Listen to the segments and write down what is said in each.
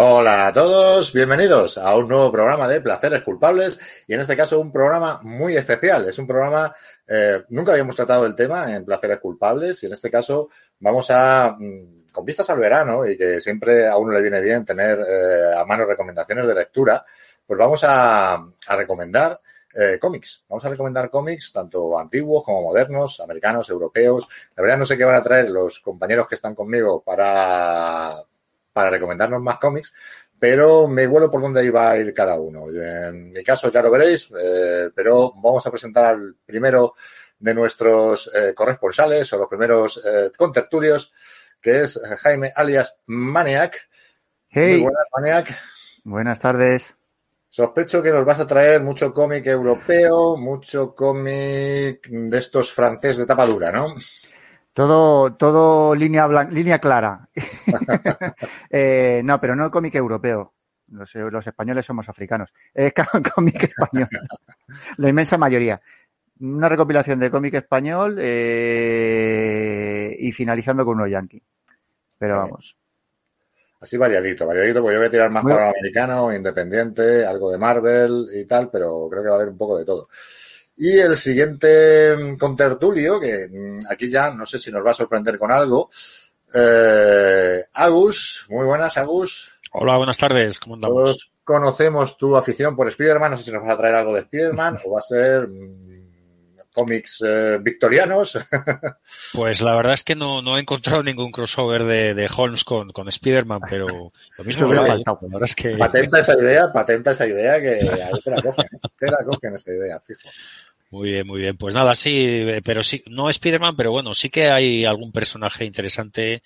Hola a todos, bienvenidos a un nuevo programa de Placeres Culpables y en este caso un programa muy especial. Es un programa, eh, nunca habíamos tratado el tema en Placeres Culpables y en este caso vamos a, mm, con vistas al verano y que siempre a uno le viene bien tener eh, a mano recomendaciones de lectura, pues vamos a, recomendar eh, cómics. Vamos a recomendar cómics tanto antiguos como modernos, americanos, europeos. La verdad no sé qué van a traer los compañeros que están conmigo para, para recomendarnos más cómics, pero me vuelo por dónde iba a ir cada uno. En mi caso ya lo veréis, eh, pero vamos a presentar al primero de nuestros eh, corresponsales o los primeros eh, contertulios, que es Jaime alias Maniac. Hey, Muy buenas, Maniac. buenas tardes. Sospecho que nos vas a traer mucho cómic europeo, mucho cómic de estos francés de tapa dura, ¿no? Todo, todo línea blan- línea clara. Eh, no, pero no cómic europeo. Los, los españoles somos africanos. Es cómic español. La inmensa mayoría. Una recopilación de cómic español eh, y finalizando con uno yankee. Pero vamos. Así variadito, variadito, porque yo voy a tirar más para lo americano, independiente, algo de Marvel y tal, pero creo que va a haber un poco de todo. Y el siguiente mm, contertulio, que mm, aquí ya no sé si nos va a sorprender con algo, eh, Agus, muy buenas Agus, Hola, buenas tardes, ¿cómo andamos? todos conocemos tu afición por Spider-Man, no sé si nos vas a traer algo de Spider-Man o va a ser mm, cómics eh, victorianos. Pues la verdad es que no, no he encontrado ningún crossover de, de Holmes con, con Spider-Man, pero lo mismo hubiera vale, faltado. La verdad es que patenta esa idea, patenta esa idea que ahí te la cogen, ¿eh? te la cogen esa idea, fijo. Muy bien, muy bien. Pues nada, sí, eh, pero sí, no Spider-Man, pero bueno, sí que hay algún personaje interesante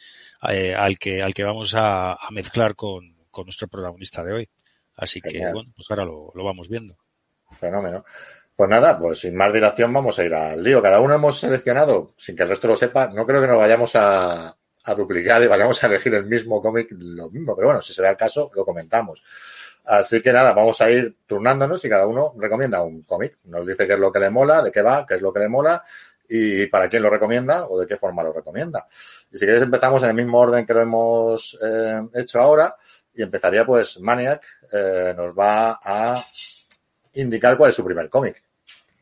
eh, al que al que vamos a, a mezclar con, con nuestro protagonista de hoy. Así que bueno, pues ahora lo, lo vamos viendo. Fenómeno. Pues nada, pues sin más dilación vamos a ir al lío. Cada uno hemos seleccionado, sin que el resto lo sepa, no creo que nos vayamos a, a duplicar y vayamos a elegir el mismo cómic, lo mismo, pero bueno, si se da el caso, lo comentamos. Así que nada, vamos a ir turnándonos y cada uno recomienda un cómic. Nos dice qué es lo que le mola, de qué va, qué es lo que le mola y para quién lo recomienda o de qué forma lo recomienda. Y si queréis empezamos en el mismo orden que lo hemos eh, hecho ahora y empezaría pues Maniac eh, nos va a indicar cuál es su primer cómic.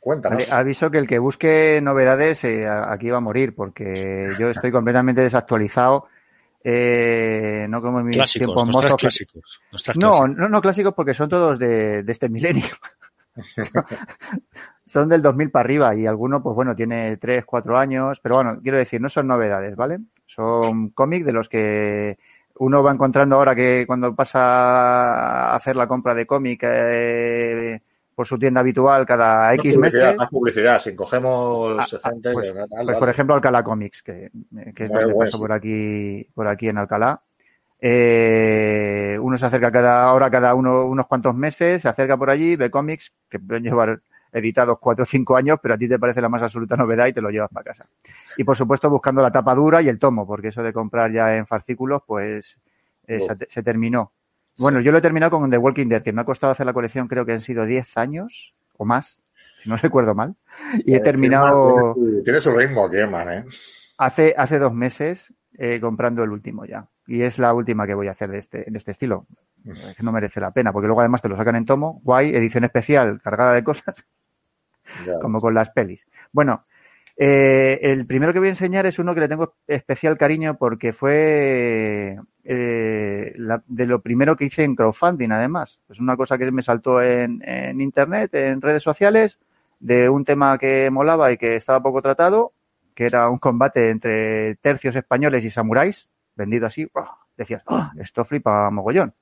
Cuéntanos. Aviso que el que busque novedades eh, aquí va a morir porque yo estoy completamente desactualizado. Eh, no como en mis Clásicos, tiempos mozos que- clásicos. No, clásicos. no, no clásicos porque son todos de, de este milenio. son del 2000 para arriba y alguno, pues bueno, tiene 3, 4 años, pero bueno, quiero decir, no son novedades, ¿vale? Son cómics de los que uno va encontrando ahora que cuando pasa a hacer la compra de cómic eh, por su tienda habitual cada X meses. haz publicidad, sin cogemos Ah, ah, gente. pues, Pues, por ejemplo, Alcalá Comics, que, que es donde paso por aquí, por aquí en Alcalá. Eh, uno se acerca cada ahora, cada uno, unos cuantos meses, se acerca por allí, ve cómics que pueden llevar editados cuatro o cinco años, pero a ti te parece la más absoluta novedad y te lo llevas para casa. Y por supuesto buscando la tapa dura y el tomo, porque eso de comprar ya en fascículos, pues eh, se terminó. Bueno, yo lo he terminado con The Walking Dead, que me ha costado hacer la colección, creo que han sido 10 años o más, si no recuerdo mal. Y he Eh, terminado... Tiene su, ritmo, Kierman, ¿eh? Hace, hace dos meses eh, comprando el último ya. Y es la última que voy a hacer de este, de este estilo. Es que no merece la pena, porque luego además te lo sacan en tomo, guay, edición especial, cargada de cosas, Ya. como con las pelis. Bueno, eh, el primero que voy a enseñar es uno que le tengo especial cariño porque fue eh, la- de lo primero que hice en crowdfunding, además. Es una cosa que me saltó en, en internet, en redes sociales, de un tema que molaba y que estaba poco tratado, que era un combate entre tercios españoles y samuráis, vendido así, decías, ¡ah! esto flipa mogollón.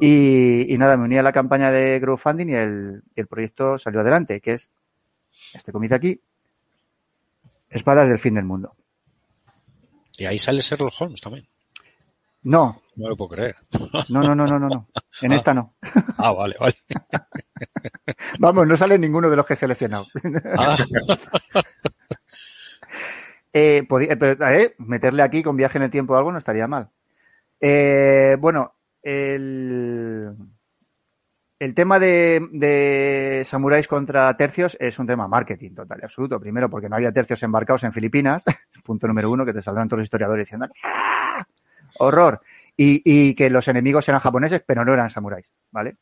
Y, y nada, me uní a la campaña de crowdfunding y el, proyecto salió adelante, que es este de aquí, Espadas del fin del mundo. Y ahí sale Sherlock Holmes también. No, No lo puedo creer. no, no, no, no, no, no. En Ah. esta no. Ah, vale, vale. Vamos, no sale ninguno de los que he seleccionado. Ah, Eh, eh, pero, eh, meterle aquí con viaje en el tiempo o algo no estaría mal. Eh, bueno, el, el tema de, samuráis contra tercios es un tema marketing total y absoluto. Primero, porque no había tercios embarcados en Filipinas. Punto número uno, que te saldrán todos los historiadores diciendo ¡Ah! ¡Horror! Y, y que los enemigos eran japoneses, pero no eran samuráis, ¿vale?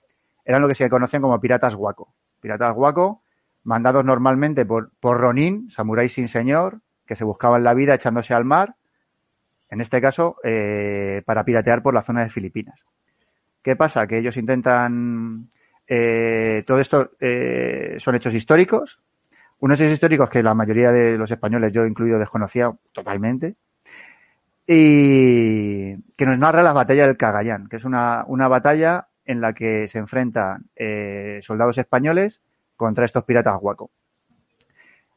Eran lo que se conocen como piratas guaco. Piratas guaco, mandados normalmente por, por Ronin, samuráis sin señor, que se buscaban la vida echándose al mar, en este caso, eh, para piratear por la zona de Filipinas. ¿Qué pasa? Que ellos intentan. eh, todo esto eh, son hechos históricos. Unos hechos históricos que la mayoría de los españoles, yo incluido, desconocía totalmente. Y que nos narra la batalla del Cagayán, que es una, una batalla en la que se enfrentan eh, soldados españoles contra estos piratas guaco.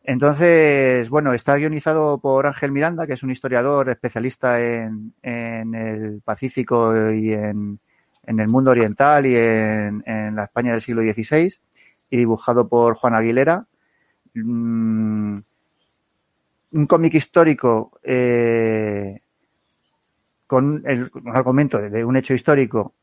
Entonces, bueno, está guionizado por Ángel Miranda, que es un historiador especialista en, en el Pacífico y en, en el mundo oriental y en, en la España del siglo XVI, y dibujado por Juan Aguilera. Mm, un cómic histórico eh, con el, un argumento de, de un hecho histórico.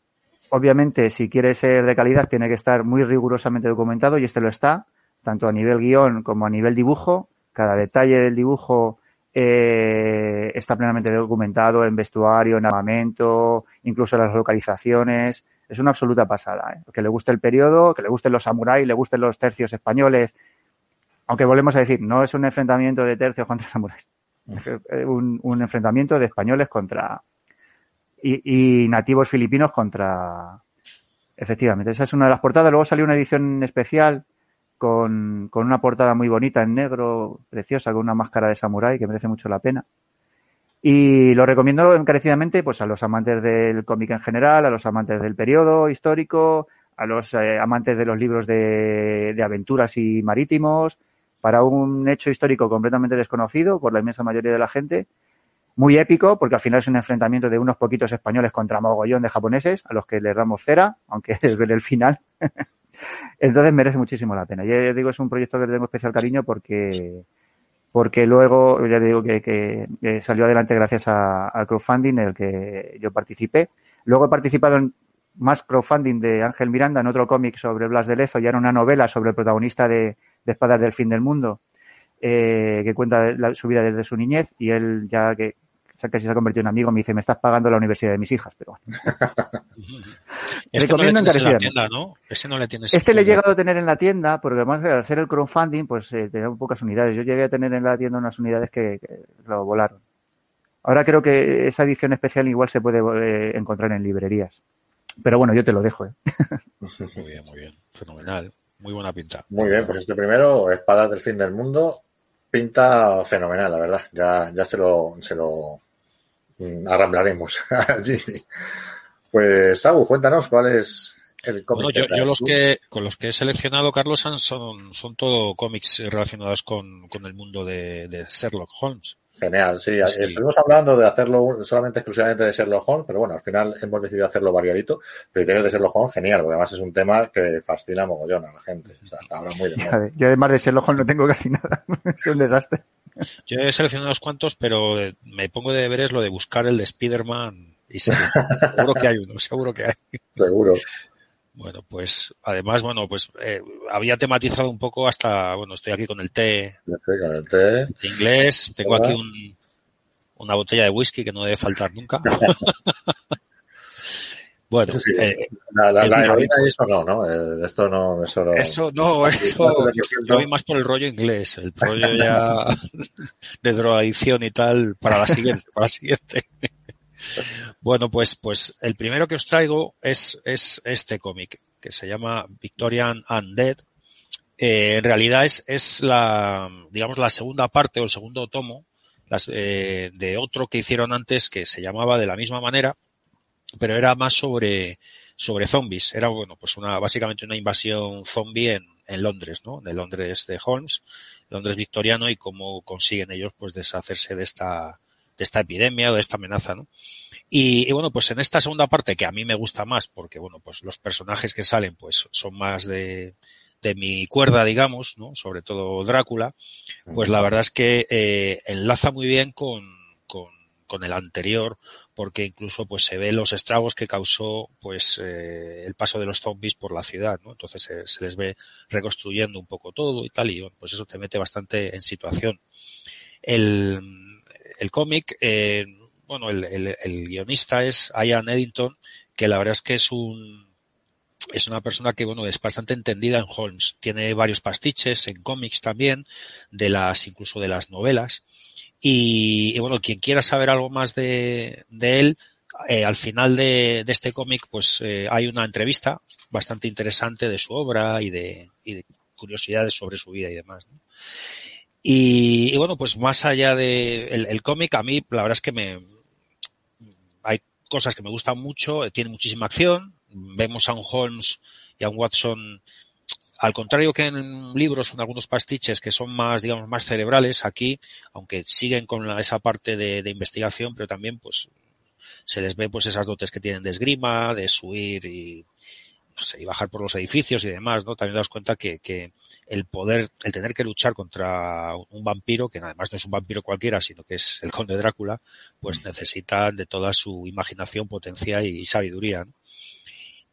Obviamente, si quiere ser de calidad, tiene que estar muy rigurosamente documentado, y este lo está tanto a nivel guion como a nivel dibujo. Cada detalle del dibujo eh, está plenamente documentado en vestuario, en armamento, incluso las localizaciones. Es una absoluta pasada. ¿eh? Que le guste el periodo, que le gusten los samuráis, le gusten los tercios españoles. Aunque volvemos a decir, no es un enfrentamiento de tercios contra samuráis. Es un, un enfrentamiento de españoles contra. Y nativos filipinos contra. Efectivamente, esa es una de las portadas. Luego salió una edición especial con, con, una portada muy bonita en negro, preciosa, con una máscara de samurái que merece mucho la pena. Y lo recomiendo encarecidamente pues, a los amantes del cómic en general, a los amantes del periodo histórico, a los eh, amantes de los libros de, de, aventuras y marítimos, para un hecho histórico completamente desconocido por la inmensa mayoría de la gente. Muy épico, porque al final es un enfrentamiento de unos poquitos españoles contra mogollón de japoneses, a los que les damos cera, aunque desvele el final. Entonces merece muchísimo la pena. Ya digo, es un proyecto que le tengo especial cariño porque, porque luego, ya digo que, salió adelante gracias al crowdfunding en el que yo participé. Luego he participado en más crowdfunding de Ángel Miranda en otro cómic sobre Blas de Lezo, ya era una novela sobre el protagonista de, de Espadas del Fin del Mundo, eh, que cuenta la, su vida desde su niñez y él ya que casi se ha convertido en amigo me dice, me estás pagando la universidad de mis hijas, pero bueno. este Recomiendo no le tienes en la tienda, ¿no? Ese no le tienes Este le he llegado a tener en la tienda, porque además al ser el crowdfunding, pues eh, tenía pocas unidades. Yo llegué a tener en la tienda unas unidades que, que lo volaron. Ahora creo que esa edición especial igual se puede eh, encontrar en librerías. Pero bueno, yo te lo dejo. ¿eh? Muy bien, muy bien. Fenomenal. Muy buena pinta. Muy bien, pues este primero, Espadas del Fin del Mundo, pinta fenomenal, la verdad. Ya, ya se lo, se lo mm, arramblaremos a Jimmy. Pues, Agu, cuéntanos cuál es el cómic. Bueno, yo, los que con los que he seleccionado, Carlos, son, son, son todo cómics relacionados con, con el mundo de, de Sherlock Holmes. Genial, sí. Sí. Estuvimos hablando de hacerlo solamente exclusivamente de Sherlock Holmes, pero bueno, al final hemos decidido hacerlo variadito. Pero tienes de Sherlock Holmes, genial, porque además es un tema que fascina mogollón a la gente. O sea, hasta ahora muy de moda. Yo además de Sherlock Holmes no tengo casi nada. es un desastre. Yo he seleccionado unos cuantos, pero eh, me pongo de deberes lo de buscar el de Spider-Man y seguro que hay uno, seguro que hay. Seguro. Bueno, pues además, bueno, pues eh, había tematizado un poco hasta, bueno, estoy aquí con el té con el inglés, tengo Hola. aquí un, una botella de whisky que no debe faltar nunca. bueno, sí, eh, la, la, es la una heroína y eso no, ¿no? Eh, esto no, eso no. eso no, eso yo voy más por el rollo inglés, el rollo ya de drogadicción y tal para la siguiente, para la siguiente. Bueno, pues, pues el primero que os traigo es, es este cómic que se llama Victorian Undead. Eh, en realidad es, es la, digamos, la segunda parte o el segundo tomo las, eh, de otro que hicieron antes que se llamaba de la misma manera, pero era más sobre, sobre zombies. Era, bueno, pues una, básicamente una invasión zombie en, en Londres, ¿no? De Londres de Holmes, Londres victoriano y cómo consiguen ellos, pues, deshacerse de esta, de esta epidemia o de esta amenaza, ¿no? Y, y, bueno, pues en esta segunda parte que a mí me gusta más porque, bueno, pues los personajes que salen pues son más de, de mi cuerda, digamos, ¿no? Sobre todo Drácula, pues la verdad es que eh, enlaza muy bien con, con, con, el anterior porque incluso pues se ve los estragos que causó pues eh, el paso de los zombies por la ciudad, ¿no? Entonces se, se les ve reconstruyendo un poco todo y tal y bueno, pues eso te mete bastante en situación. El, el cómic, eh, bueno, el, el, guionista es Ian Eddington, que la verdad es que es un es una persona que bueno es bastante entendida en Holmes. Tiene varios pastiches en cómics también, de las incluso de las novelas. Y, bueno, quien quiera saber algo más de, él, eh, al final de, este cómic, pues eh, hay una entrevista bastante interesante de su obra y de, y de curiosidades sobre su vida y demás. Y, bueno, pues más allá de el, cómic, a mí la verdad es que me, hay cosas que me gustan mucho, tiene muchísima acción, vemos a un Holmes y a un Watson al contrario que en libros son algunos pastiches que son más, digamos, más cerebrales, aquí, aunque siguen con la, esa parte de, de, investigación, pero también, pues, se les ve, pues, esas dotes que tienen de esgrima, de subir y, no sé, y bajar por los edificios y demás, ¿no? También das cuenta que, que el poder, el tener que luchar contra un vampiro, que además no es un vampiro cualquiera, sino que es el conde Drácula, pues necesitan de toda su imaginación, potencia y, y sabiduría, ¿no?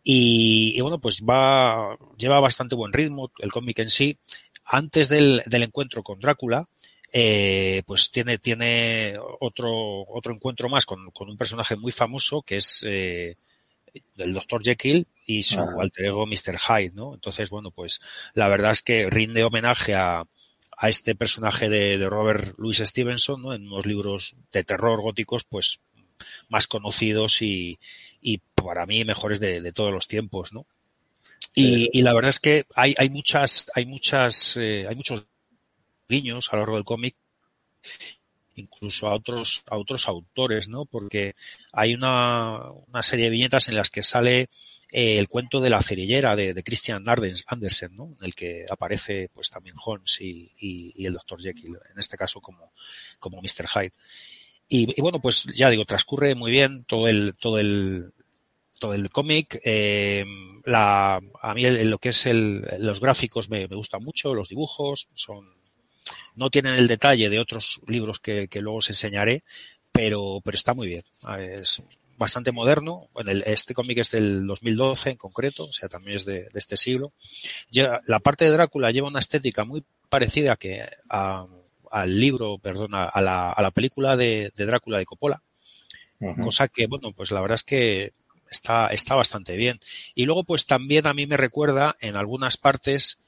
Y, y, bueno, pues va, lleva bastante buen ritmo el cómic en sí. Antes del, del encuentro con Drácula, eh, pues tiene, tiene otro, otro encuentro más con, con un personaje muy famoso que es eh, el Dr. Jekyll y su alter ego Mr. Hyde, ¿no? Entonces, bueno, pues la verdad es que rinde homenaje a, a este personaje de, de Robert Louis Stevenson, ¿no? En unos libros de terror góticos, pues más conocidos y, y para mí mejores de, de todos los tiempos, ¿no? Y, y, la verdad es que hay, hay muchas, hay muchas, eh, hay muchos guiños a lo largo del cómic, incluso a otros, a otros autores, ¿no? Porque hay una, una serie de viñetas en las que sale eh, el cuento de la cerillera de, de Christian Andersen, ¿no? En el que aparece, pues también Holmes y, y, el Dr. Jekyll, en este caso como, como Mr. Hyde. Y, y, bueno, pues ya digo, transcurre muy bien todo el, todo el, todo el cómic. Eh, la, a mí el, lo que es el, los gráficos me, me gustan mucho, los dibujos son, no tienen el detalle de otros libros que, que luego os enseñaré, pero, pero está muy bien. Es bastante moderno. Bueno, el, este cómic es del 2012 en concreto, o sea, también es de, de este siglo. Llega, la parte de Drácula lleva una estética muy parecida que a, al libro, perdona, a la, a la película de, de Drácula de Coppola. Uh -huh. Cosa que, bueno, pues la verdad es que está, está bastante bien. Y luego, pues también a mí me recuerda en algunas partes,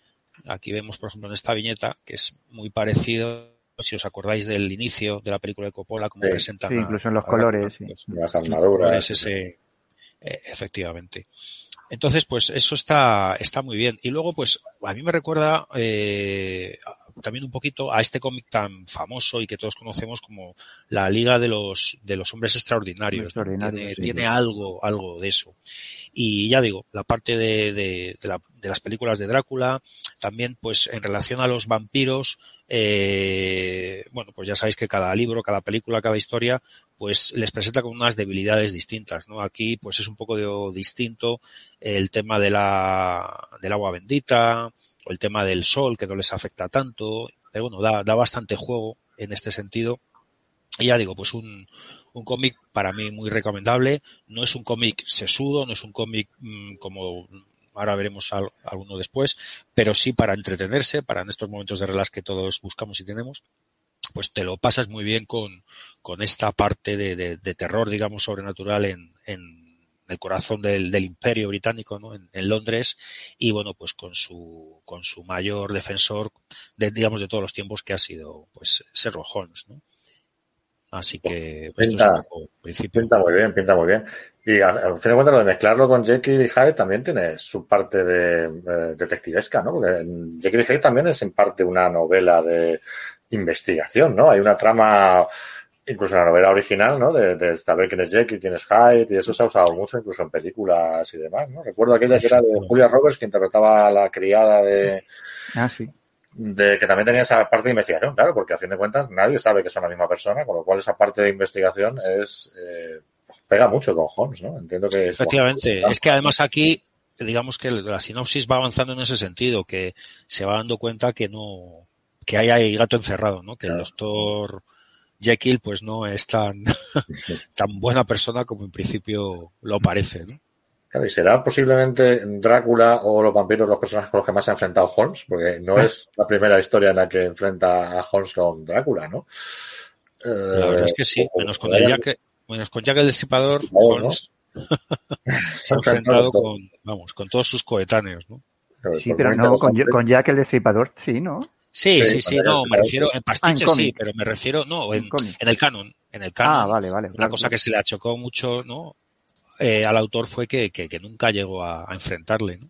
aquí vemos, por ejemplo, en esta viñeta, que es muy parecido, si os acordáis del inicio de la película de Coppola, como sí, presentan. Sí, incluso en los colores, sí. Pues, las armaduras. Ese, eh, efectivamente. Entonces, pues eso está, está muy bien. Y luego, pues, a mí me recuerda eh, también un poquito a este cómic tan famoso y que todos conocemos como la Liga de los, de los Hombres Extraordinarios. Extraordinario, tiene, sí, tiene algo, algo de eso. Y ya digo, la parte de, de, de, la, de, las películas de Drácula, también pues en relación a los vampiros, eh, bueno, pues ya sabéis que cada libro, cada película, cada historia, pues les presenta con unas debilidades distintas, ¿no? Aquí pues es un poco de, distinto el tema de la, del agua bendita, o el tema del sol que no les afecta tanto, pero bueno, da, da bastante juego en este sentido. Y ya digo, pues un, un cómic para mí muy recomendable. No es un cómic sesudo, no es un cómic mmm, como ahora veremos al, alguno después, pero sí para entretenerse, para en estos momentos de relax que todos buscamos y tenemos, pues te lo pasas muy bien con, con esta parte de, de, de terror, digamos, sobrenatural en, en el corazón del, del imperio británico, ¿no? En, en, Londres, y bueno, pues con su, con su mayor defensor, de, digamos, de todos los tiempos que ha sido, pues, Sherlock Holmes, ¿no? Así que pues, pinta, esto es pinta muy bien, pinta muy bien. Y a, a fin de cuentas, lo de mezclarlo con Jekyll y Hyde también tiene su parte de eh, detectivesca, ¿no? Porque Jekyll y Hyde también es en parte una novela de investigación, ¿no? Hay una trama, incluso en la novela original, ¿no? De, de saber quién es Jekyll, quién es Hyde, y eso se ha usado mucho incluso en películas y demás, ¿no? Recuerdo aquella que era de Julia Roberts, que interpretaba a la criada de... Ah, sí de que también tenía esa parte de investigación, claro, porque a fin de cuentas nadie sabe que son la misma persona, con lo cual esa parte de investigación es eh, pega mucho con Holmes, ¿no? Entiendo que es Efectivamente, es que además aquí digamos que la sinopsis va avanzando en ese sentido, que se va dando cuenta que no, que hay ahí gato encerrado, ¿no? Que el doctor Jekyll pues no es tan, tan buena persona como en principio lo parece, ¿no? Claro, y será posiblemente Drácula o los vampiros los personajes con los que más se ha enfrentado Holmes, porque no es la primera historia en la que enfrenta a Holmes con Drácula, ¿no? La verdad es que sí, menos con el Jack, menos con Jack el Destripador. Holmes se ha enfrentado con, vamos, con todos sus coetáneos, ¿no? Sí, pero no, con, con Jack el Destripador, sí, ¿no? Sí, Sí, sí, sí, no, me refiero en pastiche Ah, en sí, cómic. pero me refiero, no, en, En cómic. en el canon, en el canon. Ah, vale, vale. Una claro, cosa claro. que se le achocó mucho, ¿no? Eh, al autor fue que, que, que nunca llegó a, a enfrentarle, ¿no?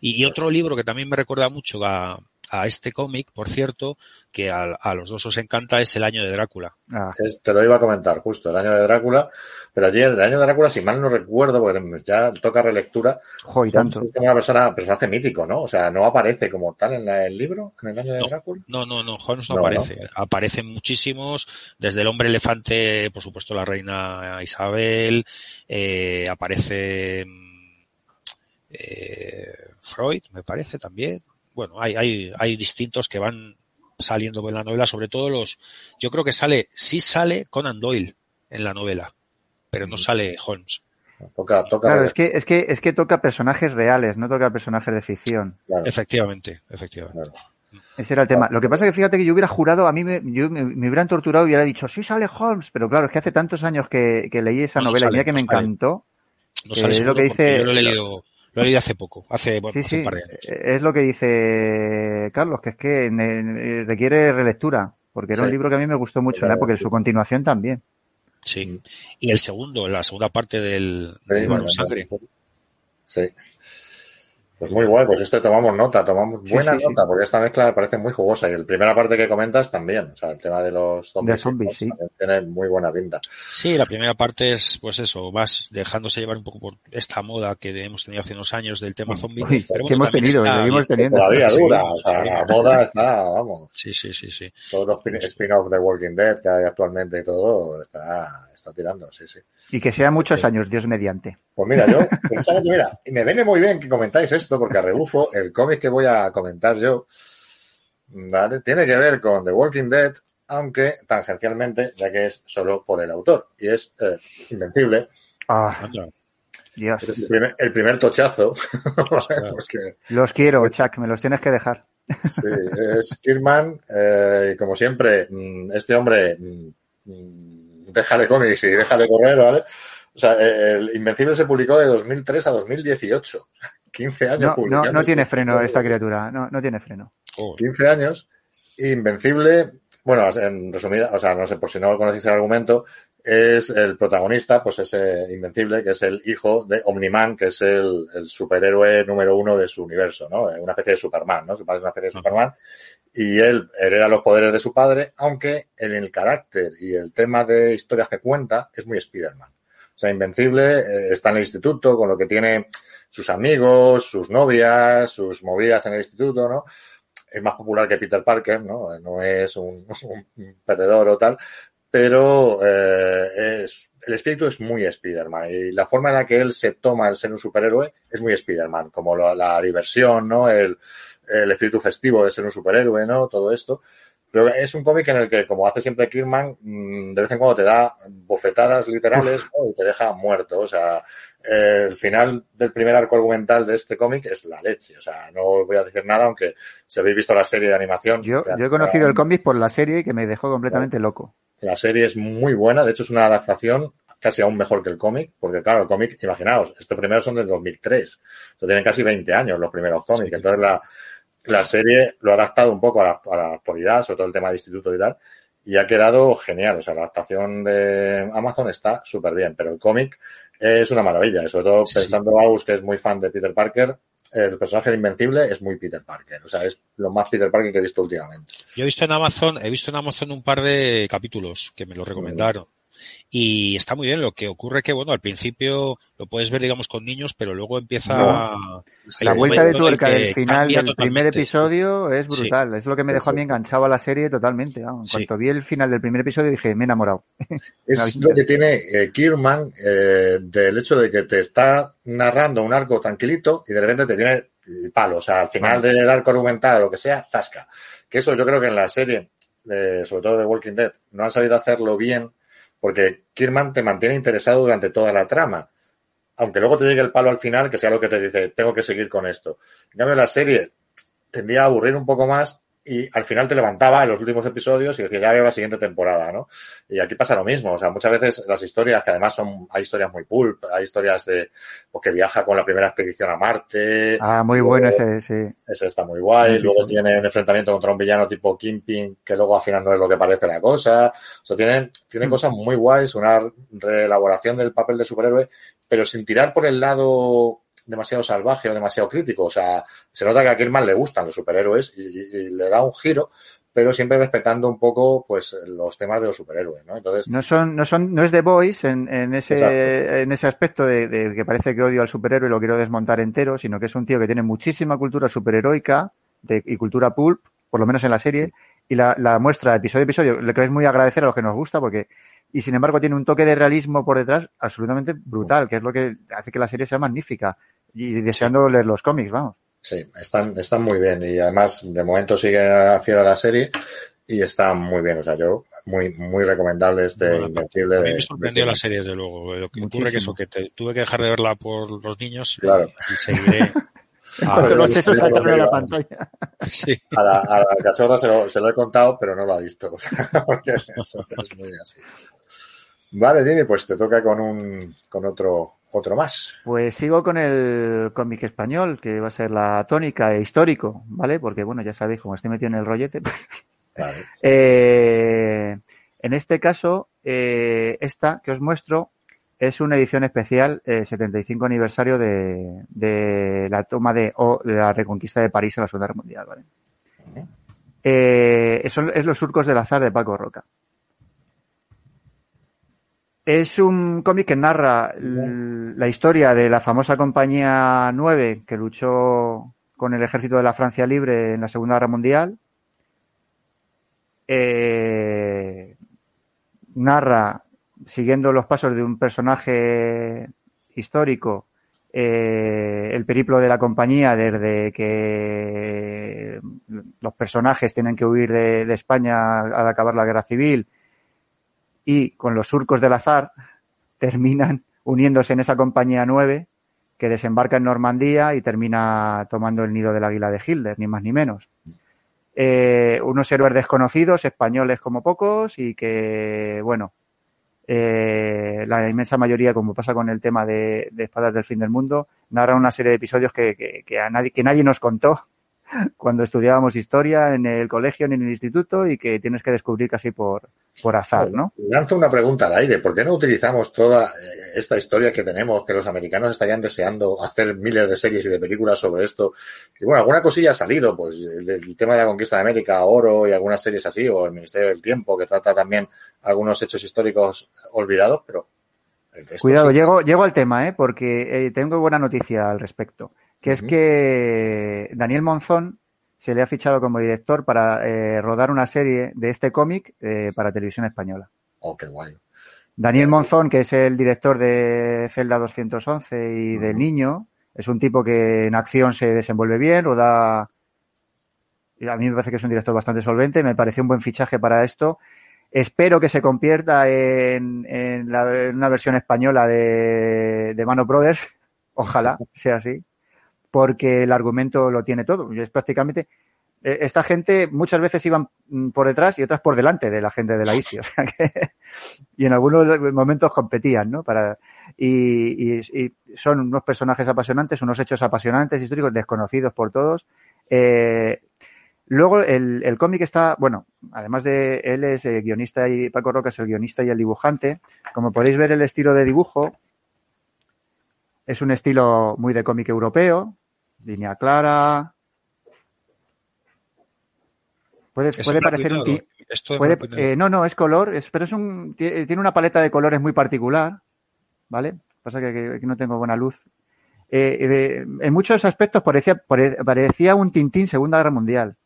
Y, y otro libro que también me recuerda mucho a, a este cómic, por cierto, que a, a los dos os encanta, es El año de Drácula. Ah, Es- te lo iba a comentar justo, el año de Drácula, pero allí el año de Drácula, si mal no recuerdo, porque ya toca relectura, jo, y tanto. es una persona, personaje mítico, ¿no? O sea, no aparece como tal en la- el libro, en el año de No. Drácula. No, no, no, Holmes no, No, aparece. Aparecen muchísimos, desde el hombre elefante, por supuesto, la reina Isabel, eh, aparece eh, Freud, me parece también. Bueno, hay, hay, hay distintos que van saliendo en la novela, sobre todo los, yo creo que sale, sí sale Conan Doyle en la novela, pero no sale Holmes. Toca, toca. Claro, es que, es que, es que toca personajes reales, no toca personajes de ficción. claro, Efectivamente, efectivamente. claro. Ese era el tema. Lo que pasa es que fíjate que yo hubiera jurado, a mí me, yo me, me hubieran torturado y hubiera dicho, sí sale Holmes, pero claro, es que hace tantos años que, que leí esa No, no novela y sale, mira que no me sale. encantó. No sale es lo que dice- yo lo he leído, lo he leído hace poco, hace, bueno, Sí, hace sí, un par de años. es lo que dice Carlos, que es que requiere relectura, porque era un libro que a mí me gustó mucho en la época y su continuación también. Sí. Y el segundo, la segunda parte del, Sí, del Barón bueno, Sangre. Sí. Pues muy guay, pues este tomamos nota, tomamos buena sí, sí. nota, porque esta mezcla me parece muy jugosa. Y el primera parte que comentas también, o sea, el tema de los zombies, De zombies, sí. también tiene muy buena pinta. Sí, la primera parte es, pues eso, vas dejándose llevar un poco por esta moda que hemos tenido hace unos años del tema zombie. Uy, pero que hemos también tenido, está seguimos teniendo. Todavía Sí, dura, o sea, sí. la moda está, vamos, Sí, sí, sí, sí. todos los spin- spin-offs de Walking Dead que hay actualmente y todo, está, está tirando, sí, sí. Y que sea muchos años, Dios mediante. Pues mira, yo pensaba que, mira, y me viene muy bien que comentáis esto, porque a rebufo, el cómic que voy a comentar yo, ¿vale? Tiene que ver con The Walking Dead, aunque tangencialmente, ya que es solo por el autor, y es eh, Invencible. Ah. Dios. Es el primer, el primer tochazo, Los quiero, Chuck, me los tienes que dejar. sí, es Kirkman, eh, y como siempre, mm, este hombre, mm, mm, déjale cómics y déjale correr, ¿vale? O sea, eh, el Invencible se publicó de 2003 a 2018. 15 años No, no, publicando no tiene este freno esta criatura, no, no tiene freno. Joder. 15 años. Invencible, bueno, en resumida, o sea, no sé por si no conocéis el argumento, es el protagonista, pues ese Invencible, que es el hijo de Omniman, que es el, el superhéroe número uno de su universo, ¿no? Una especie de Superman, ¿no? Su padre es una especie de. Superman. Y él hereda los poderes de su padre, aunque en el carácter y el tema de historias que cuenta es muy Spider-Man. O sea, Invencible eh, está en el instituto, con lo que tiene sus amigos, sus novias, sus movidas en el instituto, ¿no? Es más popular que Peter Parker, ¿no? No es un, un perdedor o tal, pero eh, es, el espíritu es muy Spider-Man y la forma en la que él se toma el ser un superhéroe es muy Spider-Man, como la diversión, ¿no? El, el espíritu festivo de ser un superhéroe, ¿no? Todo esto. Pero es un cómic en el que, como hace siempre Kirkman, mm, de vez en cuando te da bofetadas literales ¿no? y te deja muerto. O sea, el final del primer arco argumental de este cómic es la leche. O sea, no voy a decir nada, aunque si habéis visto la serie de animación. Yo, yo he conocido el cómic por la serie que me dejó completamente loco. La serie es muy buena, de hecho es una adaptación casi aún mejor que el cómic, porque claro, el cómic, imaginaos, estos primeros son del 2003, o tienen casi 20 años los primeros cómics, Sí. entonces la, la serie lo ha adaptado un poco a la, a la actualidad, sobre todo el tema de instituto y tal, y ha quedado genial, o sea, la adaptación de Amazon está súper bien, pero el cómic es una maravilla, sobre todo Sí. pensando Agus, que es muy fan de Peter Parker, el personaje de Invencible es muy Peter Parker, o sea, es lo más Peter Parker que he visto últimamente. Yo he visto en Amazon, he visto en Amazon un par de capítulos que me lo recomendaron. Y está muy bien. Lo que ocurre que, bueno, al principio lo puedes ver, digamos, con niños, pero luego empieza... No. La vuelta de tuerca del final del primer episodio es Sí. brutal. Es lo que me dejó a mí enganchado a la serie totalmente. En Sí. cuanto vi el final del primer episodio dije, me he enamorado. Es lo que tiene eh, Kierman eh, del hecho de que te está narrando un arco tranquilito y de repente te viene el palo. O sea, al final del arco argumental o lo que sea, zasca. Que eso yo creo que en la serie, eh, sobre todo de Walking Dead, no han sabido hacerlo bien porque Kierman te mantiene interesado durante toda la trama. Aunque luego te llegue el palo al final, que sea lo que te dice, tengo que seguir con esto. En cambio, la serie tendía a aburrir un poco más y al final te levantaba en los últimos episodios y decía, ya veo la siguiente temporada, ¿no? Y aquí pasa lo mismo, o sea, muchas veces las historias, que además son, hay historias muy pulp, hay historias de, pues que viaja con la primera expedición a Marte, Ah, muy Luego- bueno ese, sí. ese está muy guay, luego tiene un enfrentamiento contra un villano tipo Kingpin, que luego al final no es lo que parece la cosa, o sea, tiene, tiene Mm. cosas muy guays, una reelaboración del papel de superhéroe, pero sin tirar por el lado demasiado salvaje o demasiado crítico, o sea, se nota que a Kirman le gustan los superhéroes y, y- y le da un giro, pero siempre respetando un poco pues los temas de los superhéroes, ¿no? Entonces, No son, no son, no es The Voice en, en ese, Exacto. en ese aspecto de, de que parece que odio al superhéroe y lo quiero desmontar entero, sino que es un tío que tiene muchísima cultura superheroica de, y cultura pulp, por lo menos en la serie, y la, la muestra episodio a episodio, lo que es muy agradecer a los que nos gusta, porque, y sin embargo tiene un toque de realismo por detrás absolutamente brutal, que es lo que hace que la serie sea magnífica. Y deseando leer los cómics, vamos. Sí, están, están muy bien y además de momento sigue fiel a la serie y está muy bien. O sea, yo muy, muy recomendable este Bueno, Invencible. A mí me sorprendió de- la serie, desde luego. Lo que Muchísimo. ocurre que eso, que te- tuve que dejar de verla por los niños y- Claro. y, seguiré. A- Pero los sesos a la sí, pantalla. sí. A la, a la cachorra se lo, se lo he contado, pero no lo ha visto. O sea, porque es, es muy así. Vale, Jimmy, pues te toca con un con otro otro más. Pues sigo con el cómic español, que va a ser la tónica e histórico, ¿vale? Porque, bueno, ya sabéis, como estoy metido en el rollete, pues... Vale. eh, en este caso, eh, esta que os muestro es una edición especial, eh, 75 aniversario de, de la toma de, o de la reconquista de París en la Segunda Guerra Mundial, ¿vale? Eh, son- es Los surcos del azar de Paco Roca. Es un cómic que narra la historia de la famosa compañía 9 que luchó con el ejército de la Francia Libre en la Segunda Guerra Mundial. Eh, narra, siguiendo los pasos de un personaje histórico, eh, el periplo de la compañía desde que los personajes tienen que huir de, de España al acabar la guerra civil y con los surcos del azar terminan uniéndose en esa compañía 9 que desembarca en Normandía y termina tomando el nido del águila de Hilder, ni más ni menos. Eh, unos héroes desconocidos, españoles como pocos, y que, bueno, eh, la inmensa mayoría, como pasa con el tema de, de Espadas del Fin del Mundo, narra una serie de episodios que, que, que a nadie, que nadie nos contó cuando estudiábamos historia en el colegio ni en el instituto y que tienes que descubrir casi por, por azar, ¿no? Lanzo una pregunta al aire. ¿Por qué no utilizamos toda eh, esta historia que tenemos, que los americanos estarían deseando hacer miles de series y de películas sobre esto? Y bueno, alguna cosilla ha salido, pues el, el tema de la conquista de América, Oro y algunas series así, o el Ministerio del Tiempo, que trata también algunos hechos históricos olvidados, pero... el resto Cuidado, sí. llego, llego al tema, ¿eh? porque eh, tengo buena noticia al respecto, que es que Daniel Monzón se le ha fichado como director para eh, rodar una serie de este cómic eh, para televisión española. Oh, qué guay. Daniel Monzón, que es el director de Celda 211 y del Ujú. Niño, es un tipo que en acción se desenvuelve bien, roda... y A mí me parece que es un director bastante solvente, me pareció un buen fichaje para esto. Espero que se convierta en, en la- en una versión española de, de Mano Brothers, ojalá sea así, porque el argumento lo tiene todo. Es prácticamente eh, esta gente muchas veces iban mm, por detrás y otras por delante de la gente de la ISI. O sea que, y en algunos momentos competían, ¿no? Y, son unos personajes apasionantes, unos hechos apasionantes, históricos, desconocidos por todos. Eh, luego el, el cómic está, bueno, además de él es eh, guionista y Paco Roca es el guionista y el dibujante. Como podéis ver el estilo de dibujo, es un estilo muy de cómic europeo, línea clara, Puede, puede parecer un ti- Puede- negro. eh, no, no, es color, es, pero es un, tie- tiene una paleta de colores muy particular, ¿vale? Pasa que, que- que no tengo buena luz. Eh, eh, en muchos aspectos parecía, pare- parecía un Tintín Segunda Guerra Mundial.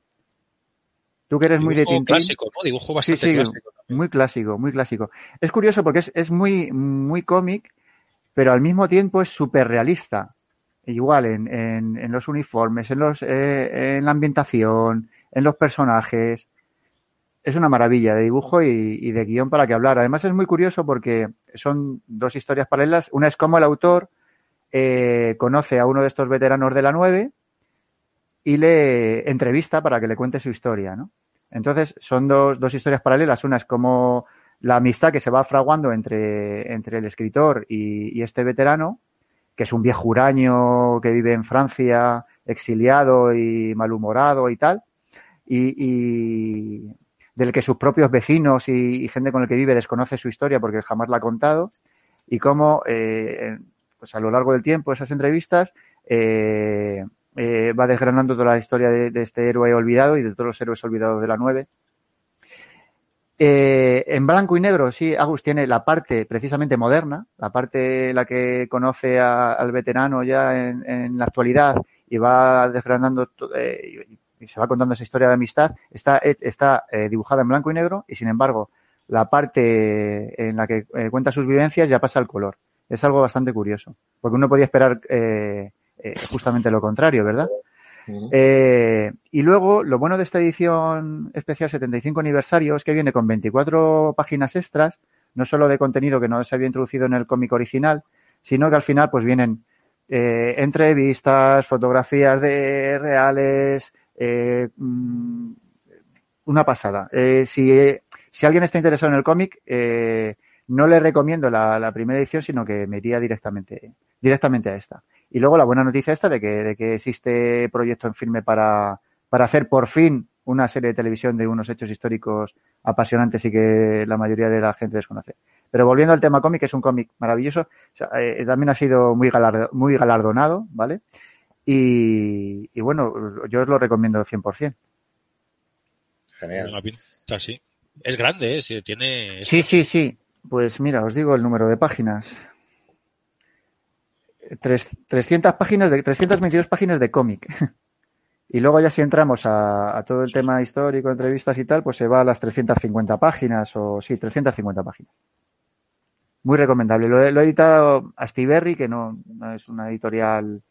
Tú que eres muy de Tintín. clásico, ¿no? Dibujo Sí, bastante sí, clásico. también. muy clásico, muy clásico. Es curioso porque es, es muy, muy cómic, pero al mismo tiempo es súper realista. Igual en, en, los uniformes, en, los, eh, en la ambientación, en los personajes. Es una maravilla de dibujo y, y de guion para que hablar. Además es muy curioso porque son dos historias paralelas. Una es como el autor eh, conoce a uno de estos veteranos de la 9 y le entrevista para que le cuente su historia, ¿no? Entonces, son dos, dos historias paralelas. Una es como la amistad que se va fraguando entre, entre el escritor y, y este veterano, que es un viejo huraño que vive en Francia, exiliado y malhumorado y tal, y, y del que sus propios vecinos y, gente con el que vive desconoce su historia porque jamás la ha contado, y cómo, eh, pues a lo largo del tiempo, esas entrevistas, eh, eh, va desgranando toda la historia de, de este héroe olvidado y de todos los héroes olvidados de la 9. Eh, en blanco y negro, sí, Agus tiene la parte precisamente moderna, la parte la que conoce al veterano ya en, la actualidad y va desgranando eh, y, se va contando esa historia de amistad, está, está eh, dibujada en blanco y negro y sin embargo la parte en la que eh, cuenta sus vivencias ya pasa al color. Es algo bastante curioso, porque uno podía esperar eh, justamente lo contrario, ¿verdad? Eh, y luego, lo bueno de esta edición especial 75 aniversario es que viene con 24 páginas extras, no solo de contenido que no se había introducido en el cómic original, sino que al final pues vienen eh, entrevistas, fotografías de reales, eh, mm, una pasada. Eh, si, si alguien está interesado en el cómic, no le recomiendo la, la primera edición, sino que me iría directamente, directamente a esta. Y luego la buena noticia esta de que, de que existe proyecto en firme para, para hacer por fin una serie de televisión de unos hechos históricos apasionantes y que la mayoría de la gente desconoce. Pero volviendo al tema cómic, es un cómic maravilloso. O sea, eh, también ha sido muy, galardo- muy galardonado, ¿vale? Y, y bueno, yo os lo recomiendo 100%. Genial. Una pinta, sí. Es grande, ¿eh? Sí, tiene... Sí, sí, sí. Pues mira, os digo el número de páginas. Tres- 300 páginas de 322 páginas de cómic. Y luego ya si entramos a, a todo el tema histórico, entrevistas y tal, pues se va a las 350 páginas o sí, 350 páginas. Muy recomendable. Lo he, lo he editado Astiberri, que no, no es una editorial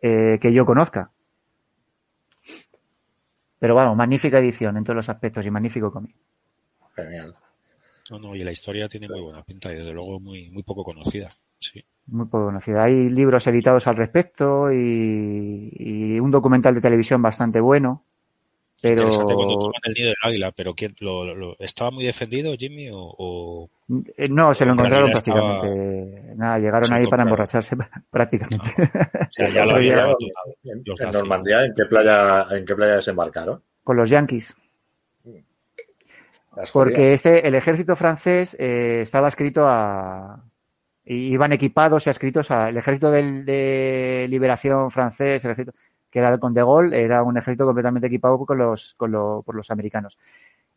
eh, que yo conozca. Pero vamos, magnífica edición en todos los aspectos y magnífico cómic. Genial. No, no, y la historia tiene muy buena pinta y desde luego muy, muy poco conocida. Sí. Muy poco conocida. Hay libros editados al respecto y, y un documental de televisión bastante bueno. Pero Interesante cuando toman el nido del águila, pero ¿quién, lo, lo- lo- ¿estaba muy defendido Jimmy o, o- eh, no, se lo en encontraron estaba- prácticamente. Nada, llegaron ahí para emborracharse prácticamente. o sea, ya lo Pero había ya- abandonado En, los en nazis? Normandía, ¿en qué playa, en qué playa desembarcaron? Con los yanquis. Las Porque este, el ejército francés eh, estaba escrito a. y Iban equipados y adscritos al ejército de liberación francés, el ejército que era con De Gaulle, era un ejército completamente equipado con los, con lo- por los americanos.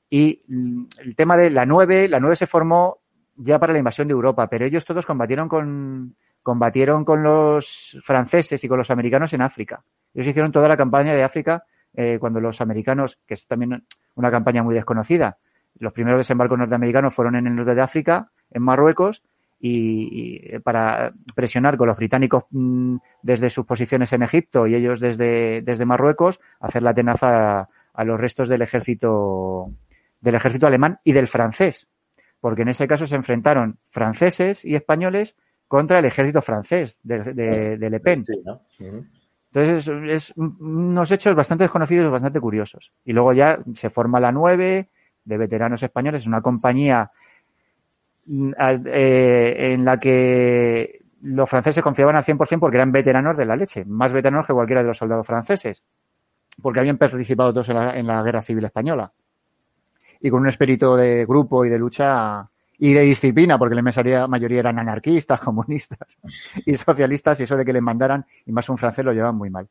Y mm, el tema de la 9, la 9 se formó ya para la invasión de Europa, pero ellos todos combatieron con, combatieron con los franceses y con los americanos en África. Ellos hicieron toda la campaña de África eh, cuando los americanos, que es también una campaña muy desconocida, los primeros desembarcos norteamericanos fueron en el norte de África, en Marruecos, y, y para presionar con los británicos mm, desde sus posiciones en Egipto y ellos desde, desde Marruecos, hacer la tenaza a, a los restos del ejército del ejército alemán y del francés, porque en ese caso se enfrentaron franceses y españoles contra el ejército francés de, de, de Le Pen. Sí, ¿no? Ujú. Entonces es, es unos hechos bastante desconocidos y bastante curiosos. Y luego ya se forma la 9 de veteranos españoles, una compañía eh, en la que los franceses confiaban al 100% porque eran veteranos de la leche, más veteranos que cualquiera de los soldados franceses, porque habían participado todos en la, en la guerra civil española. Y con un espíritu de grupo y de lucha y de disciplina, porque la inmensa mayoría eran anarquistas, comunistas y socialistas, y eso de que les mandaran, y más un francés lo llevaban muy mal.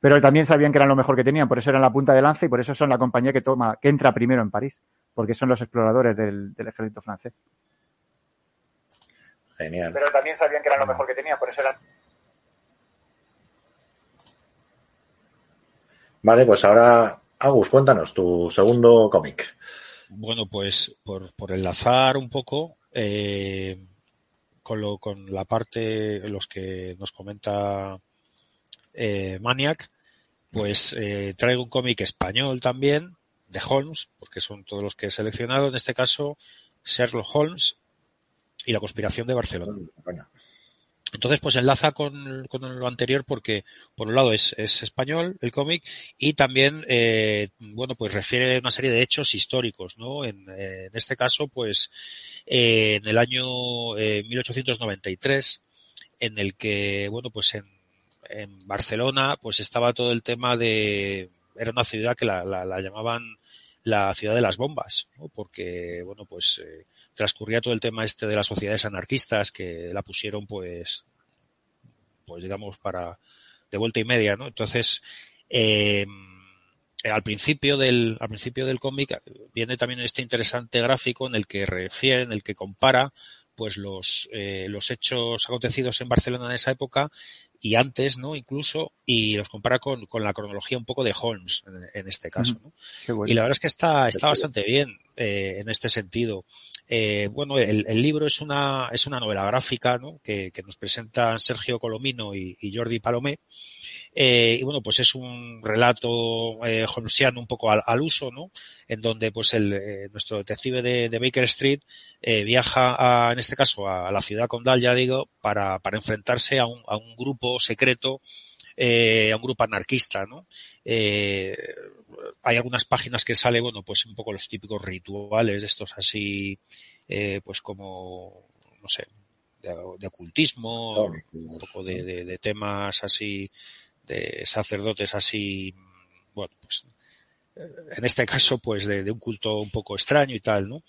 Pero también sabían que eran lo mejor que tenían, por eso eran la punta de lanza y por eso son la compañía que toma, que entra primero en París, porque son los exploradores del, del ejército francés. Genial. Pero también sabían que eran lo mejor que tenían, por eso eran. Vale, pues ahora, Agus, cuéntanos tu segundo cómic. Bueno, pues por, por enlazar un poco eh, con, lo, con la parte, los que nos comenta eh, Maniac, pues eh, traigo un cómic español también, de Holmes, porque son todos los que he seleccionado, en este caso Sherlock Holmes y la conspiración de Barcelona. Entonces, pues enlaza con, con lo anterior porque, por un lado, es, es español el cómic y también, eh, bueno, pues refiere a una serie de hechos históricos, ¿no? En, eh, en este caso, pues, eh, en el año eh, 1893, en el que, bueno, pues en, en Barcelona, pues estaba todo el tema de, era una ciudad que la, la, la llamaban la ciudad de las bombas, ¿no? Porque, bueno, pues, eh, transcurría todo el tema este de las sociedades anarquistas que la pusieron pues pues digamos para de vuelta y media no entonces eh, al principio del al principio del cómic viene también este interesante gráfico en el que refiere en el que compara pues los eh, los hechos acontecidos en Barcelona en esa época y antes, ¿no? Incluso, y los compara con, con la cronología un poco de Holmes en, en este caso, ¿no? Qué bueno. Y la verdad es que está, está bastante bien eh, en este sentido. Eh, bueno, el, libro es una, es una novela gráfica ¿no? que, nos presentan Sergio Colomino y, Jordi Palomé. Eh, y bueno, pues es un relato eh, un poco al, uso, ¿no? En donde pues el, eh, nuestro detective de, Baker Street viaja a, en este caso a, a, la ciudad condal, ya digo, para, para enfrentarse a un, a un grupo secreto, eh, a un grupo anarquista, ¿no? Eh, hay algunas páginas que sale, bueno, pues un poco los típicos rituales de estos así, eh, pues como, no sé, de, de ocultismo, un poco de, de, de, temas así, de sacerdotes así, bueno, pues en este caso, pues de, un culto un poco extraño y tal, ¿no?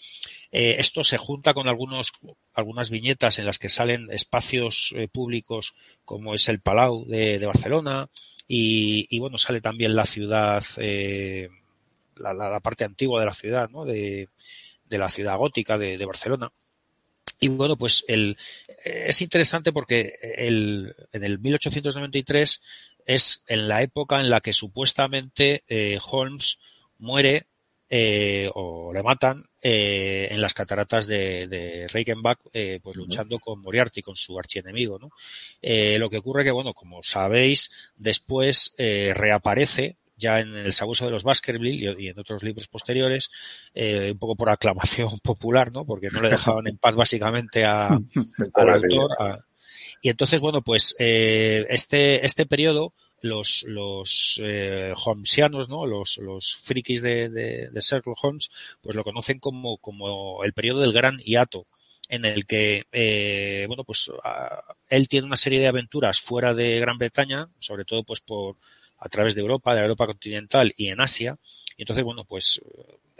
Eh, esto se junta con algunos, algunas viñetas en las que salen espacios eh, públicos como es el Palau de Barcelona y, y, bueno, sale también la ciudad, eh, la, la, la, parte antigua de la ciudad, ¿no? De, de la ciudad gótica de, Barcelona. Y bueno, pues el, es interesante porque el, en el 1893 es en la época en la que supuestamente eh, Holmes muere eh, o le matan eh, en las cataratas de, de Reichenbach, eh, pues luchando con Moriarty, con su archienemigo, ¿no? Eh, lo que ocurre que, bueno, como sabéis, después eh, reaparece ya en el sabueso de los Baskerville y, en otros libros posteriores, eh, un poco por aclamación popular, ¿no? Porque no le dejaban en paz básicamente a, al autor. A, y entonces, bueno, pues eh, este, este periodo los, los eh, Holmesianos, ¿no? Los, los frikis de, de, de Sherlock Holmes, pues lo conocen como, como el periodo del gran hiato, en el que, eh, bueno, pues él tiene una serie de aventuras fuera de Gran Bretaña, sobre todo pues por, a través de Europa, de la Europa continental y en Asia. Y entonces, bueno, pues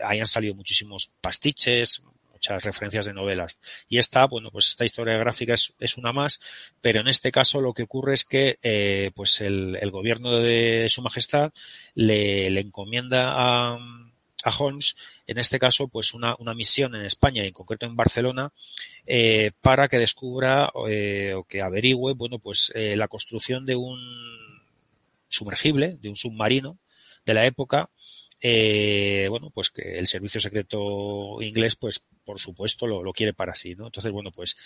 ahí han salido muchísimos pastiches, muchas referencias de novelas. Y esta, bueno, pues esta historia gráfica es, es una más, pero en este caso lo que ocurre es que, eh, pues el, el, gobierno de Su Majestad le, encomienda a, a, Holmes, en este caso, pues una, una misión en España y en concreto en Barcelona, eh, para que descubra eh, o que averigüe, bueno, pues eh, la construcción de un sumergible, de un submarino de la época, eh, bueno, pues que el servicio secreto inglés, pues por supuesto lo, lo quiere para sí, ¿no? Entonces, bueno, pues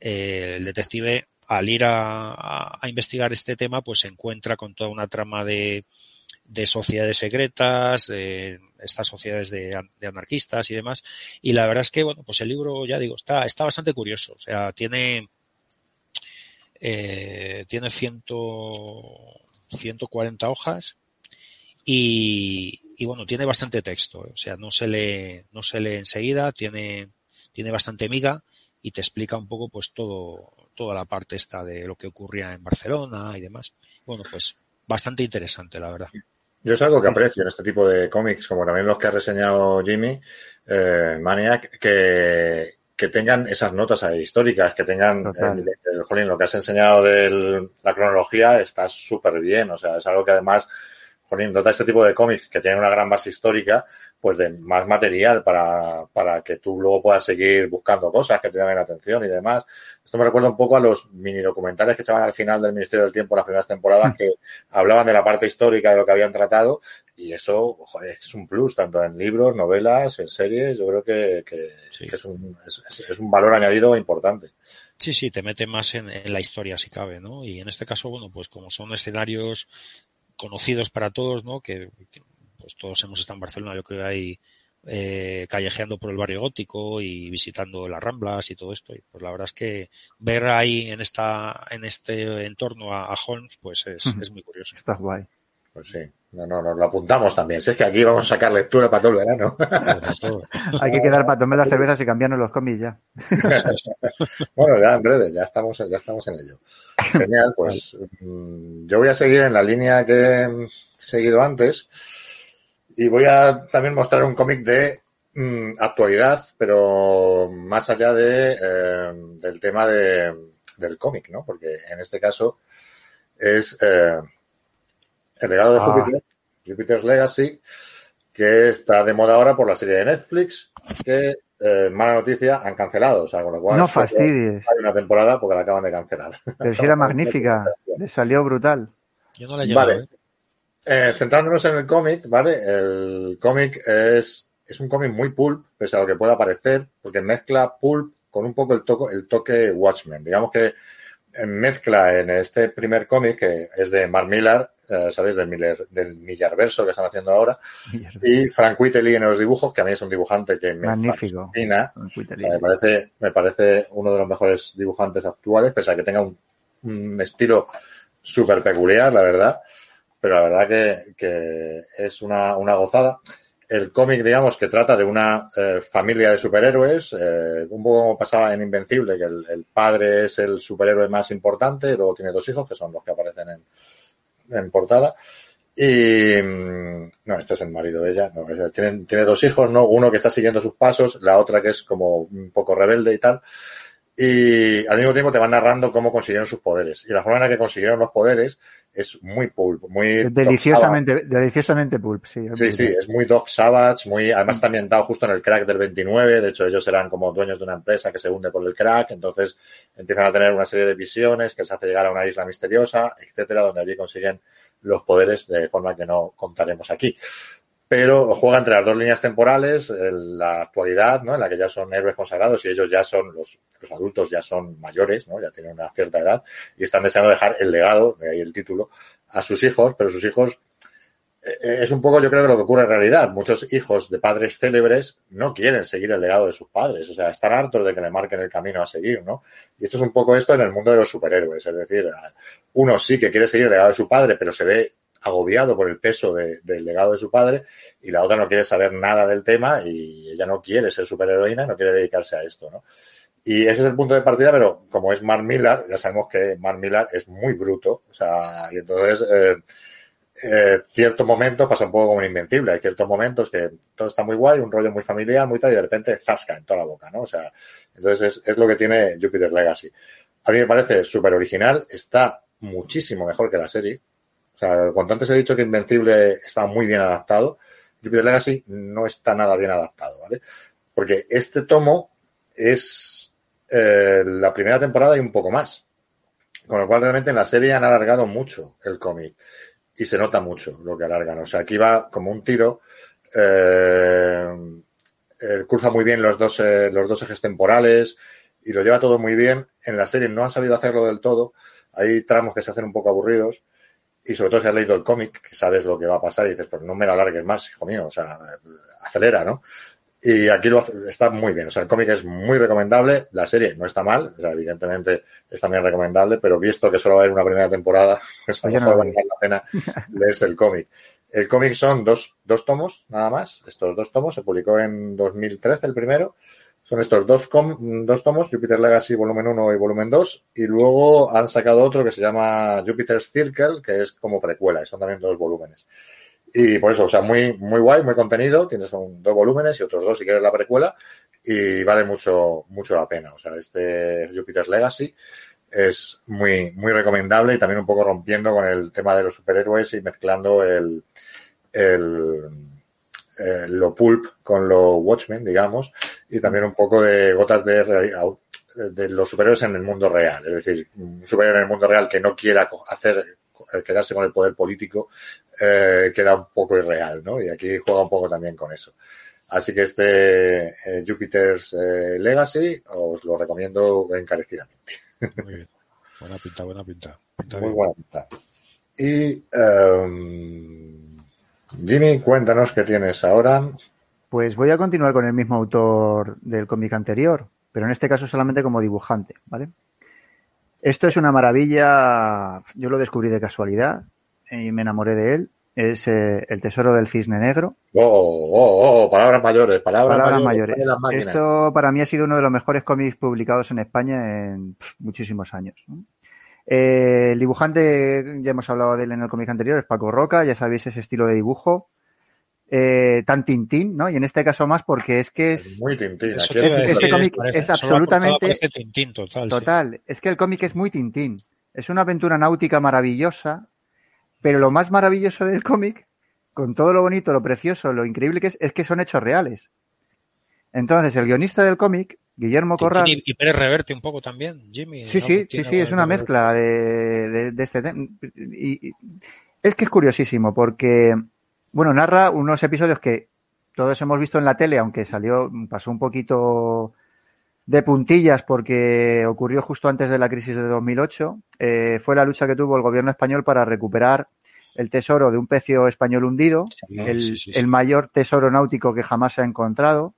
eh, el detective al ir a, a, a, investigar este tema, pues se encuentra con toda una trama de, de sociedades secretas, de estas sociedades de, de, anarquistas y demás. Y la verdad es que, bueno, pues el libro, ya digo, está, está bastante curioso. O sea, tiene, eh, tiene ciento, 140 hojas y, y bueno, tiene bastante texto, ¿eh? o sea, no se lee, no se lee enseguida, tiene, tiene bastante miga y te explica un poco pues todo, toda la parte esta de lo que ocurría en Barcelona y demás. Bueno, pues bastante interesante, la verdad. Yo es algo que aprecio en este tipo de cómics, como también los que ha reseñado Jimmy, eh, Maniac, que, que tengan esas notas ahí históricas, que tengan el, el- jolín, lo que has enseñado de la cronología está súper bien, o sea, es algo que además, jolín, nota este tipo de cómics que tienen una gran base histórica, pues de más material para, para que tú luego puedas seguir buscando cosas que te llamen la atención y demás. Esto me recuerda un poco a los mini documentales que echaban al final del Ministerio del Tiempo las primeras temporadas que hablaban de la parte histórica de lo que habían tratado y eso joder, es un plus tanto en libros, novelas, en series. Yo creo que, que- Sí. que es, un, es, es- es un valor añadido importante. Sí, sí, te mete más en, en la historia si cabe, ¿no? Y en este caso, bueno, pues como son escenarios conocidos para todos, ¿no? Que, que, pues todos hemos estado en Barcelona, yo creo ahí eh, callejeando por el barrio gótico y visitando las Ramblas y todo esto. Y pues la verdad es que ver ahí en esta en este entorno a, a Holmes, pues es, es muy curioso. Está guay. Pues sí, no, no, nos lo apuntamos también. Si es que aquí vamos a sacar lectura para todo el verano. Hay que quedar para tomar las cervezas y cambiarnos los cómics ya. bueno, ya en breve, ya estamos, ya estamos en ello. Genial, pues mm, yo voy a seguir en la línea que he seguido antes y voy a también mostrar un cómic de mm, actualidad, pero más allá de, eh, del tema de, del cómic, ¿no? Porque en este caso es eh, el legado de Ah. Júpiter, Jupiter's Legacy, que está de moda ahora por la serie de Netflix, que, eh, mala noticia, han cancelado. O sea, con lo cual No fastidies. hay una temporada porque la acaban de cancelar. Pero si era magnífica. Le salió brutal. Yo no la he llevado, Vale. ¿eh? Eh, centrándonos en el cómic, ¿vale? El cómic es, es un cómic muy pulp, pese a lo que pueda parecer, porque mezcla pulp con un poco el, toco, el toque Watchmen. Digamos que mezcla en este primer cómic, que es de Mark Millar, eh, ¿sabéis? Del, Miller, del Millarverso que están haciendo ahora, y Frank Whiteley en los dibujos, que a mí es un dibujante que me Magnífico. fascina. Me parece, me parece uno de los mejores dibujantes actuales, pese a que tenga un, un estilo súper peculiar, la verdad. Pero la verdad que, que es una, una gozada. El cómic, digamos, que trata de una eh, familia de superhéroes, eh, un poco como pasaba en Invencible, que el, padre es el superhéroe más importante, luego tiene dos hijos, que son los que aparecen en, en portada. Y mm, no, este es el marido de ella. No, tienen, tiene dos hijos, ¿no? Uno que está siguiendo sus pasos, la otra que es como un poco rebelde y tal. Y al mismo tiempo te van narrando cómo consiguieron sus poderes. Y la forma en la que consiguieron los poderes es muy pulp, muy Deliciosamente, deliciosamente pulp, sí. Sí, sí, es muy Doc Savage, muy, además está ambientado justo en el crack del 29, de hecho ellos eran como dueños de una empresa que se hunde por el crack, entonces empiezan a tener una serie de visiones que les hace llegar a una isla misteriosa, etcétera, donde allí consiguen los poderes de forma que no contaremos aquí. Pero juega entre las dos líneas temporales, en la actualidad, ¿no? En la que ya son héroes consagrados y ellos ya son, los, los adultos ya son mayores, ¿no? Ya tienen una cierta edad y están deseando dejar el legado, de ahí el título, a sus hijos, pero sus hijos eh, es un poco, yo creo, lo que ocurre en realidad. Muchos hijos de padres célebres no quieren seguir el legado de sus padres. O sea, están hartos de que le marquen el camino a seguir, ¿no? Y esto es un poco esto en el mundo de los superhéroes. Es decir, uno sí que quiere seguir el legado de su padre, pero se ve agobiado por el peso de, del legado de su padre y la otra no quiere saber nada del tema y ella no quiere ser superheroína, no quiere dedicarse a esto, ¿no? Y ese es el punto de partida, pero como es Mark Millar, ya sabemos que Mark Millar es muy bruto, o sea, y entonces eh, eh, ciertos pasa un poco como en Invencible, hay ciertos momentos que todo está muy guay, un rollo muy familiar, muy tal, y de repente zasca en toda la boca, ¿no? O sea, entonces es, es lo que tiene Jupiter Legacy. A mí me parece súper original, está muchísimo mejor que la serie. O sea, cuanto antes he dicho que Invencible está muy bien adaptado, Jupiter Legacy no está nada bien adaptado, ¿vale? Porque este tomo es eh, la primera temporada y un poco más. Con lo cual realmente en la serie han alargado mucho el cómic y se nota mucho lo que alargan. O sea, aquí va como un tiro. Eh, eh, muy bien los dos, eh, los dos ejes temporales y lo lleva todo muy bien. En la serie no han sabido hacerlo del todo. Hay tramos que se hacen un poco aburridos y sobre todo si has leído el cómic, que sabes lo que va a pasar y dices, pues no me lo alargues más, hijo mío. O sea, acelera, ¿no? Y aquí lo hace, está muy bien. O sea, el cómic es muy recomendable. La serie no está mal. O sea, evidentemente es también recomendable, pero visto que solo va a haber una primera temporada, pues a lo mejor no, vale la pena leerse el cómic. El cómic son dos, dos tomos, nada más. Estos dos tomos se publicó en 2013 el primero. Son estos dos, com, dos tomos, Jupiter Legacy volumen 1 y volumen 2, y luego han sacado otro que se llama Jupiter's Circle, que es como precuela, y son también dos volúmenes. Y por eso, o sea, muy, muy guay, muy contenido, tienes dos volúmenes y otros dos si quieres la precuela, y vale mucho, mucho la pena. O sea, este Jupiter's Legacy es muy, muy recomendable y también un poco rompiendo con el tema de los superhéroes y mezclando el, el, eh, lo pulp con lo Watchmen, digamos, y también un poco de gotas de, los superhéroes en el mundo real. Es decir, un superhéroe en el mundo real que no quiera hacer eh, quedarse con el poder político eh, queda un poco irreal, ¿no? Y aquí juega un poco también con eso. Así que este eh, Jupiter's eh, Legacy os lo recomiendo encarecidamente. Muy bien. Buena pinta, buena pinta. Pinta Muy bien. buena pinta. Y em, Jimmy, cuéntanos qué tienes ahora. Pues voy a continuar con el mismo autor del cómic anterior, pero en este caso solamente como dibujante, ¿vale? Esto es una maravilla, yo lo descubrí de casualidad y me enamoré de él. Es eh, El Tesoro del Cisne Negro. Oh, oh, oh, palabras mayores, palabras, Palabras mayores. mayores. las máquinas. Esto para mí ha sido uno de los mejores cómics publicados en España en muchísimos años. ¿no? Eh, el dibujante, ya hemos hablado de él en el cómic anterior, es Paco Roca, ya sabéis ese estilo de dibujo. Eh, tan tintín, ¿no? Y en este caso más porque es que es Muy tintín. Aquí es- este cómic parece- es absolutamente- parece Tintín total. sí. total. Es que el cómic es muy tintín. Es una aventura náutica maravillosa, pero lo más maravilloso del cómic, con todo lo bonito, lo precioso, lo increíble que es, es que son hechos reales. Entonces, el guionista del cómic, Guillermo Corral, y, y Pérez Reverte un poco también, Jimmy. Sí, ¿no? sí, sí, sí, es una mezcla de, de- de este tema. Y, y- es que es curiosísimo porque, bueno, narra unos episodios que todos hemos visto en la tele, aunque salió, pasó un poquito de puntillas porque ocurrió justo antes de la crisis de 2008. Eh, fue la lucha que tuvo el gobierno español para recuperar el tesoro de un pecio español hundido, Sí, el, sí, sí, sí. el mayor tesoro náutico que jamás se ha encontrado,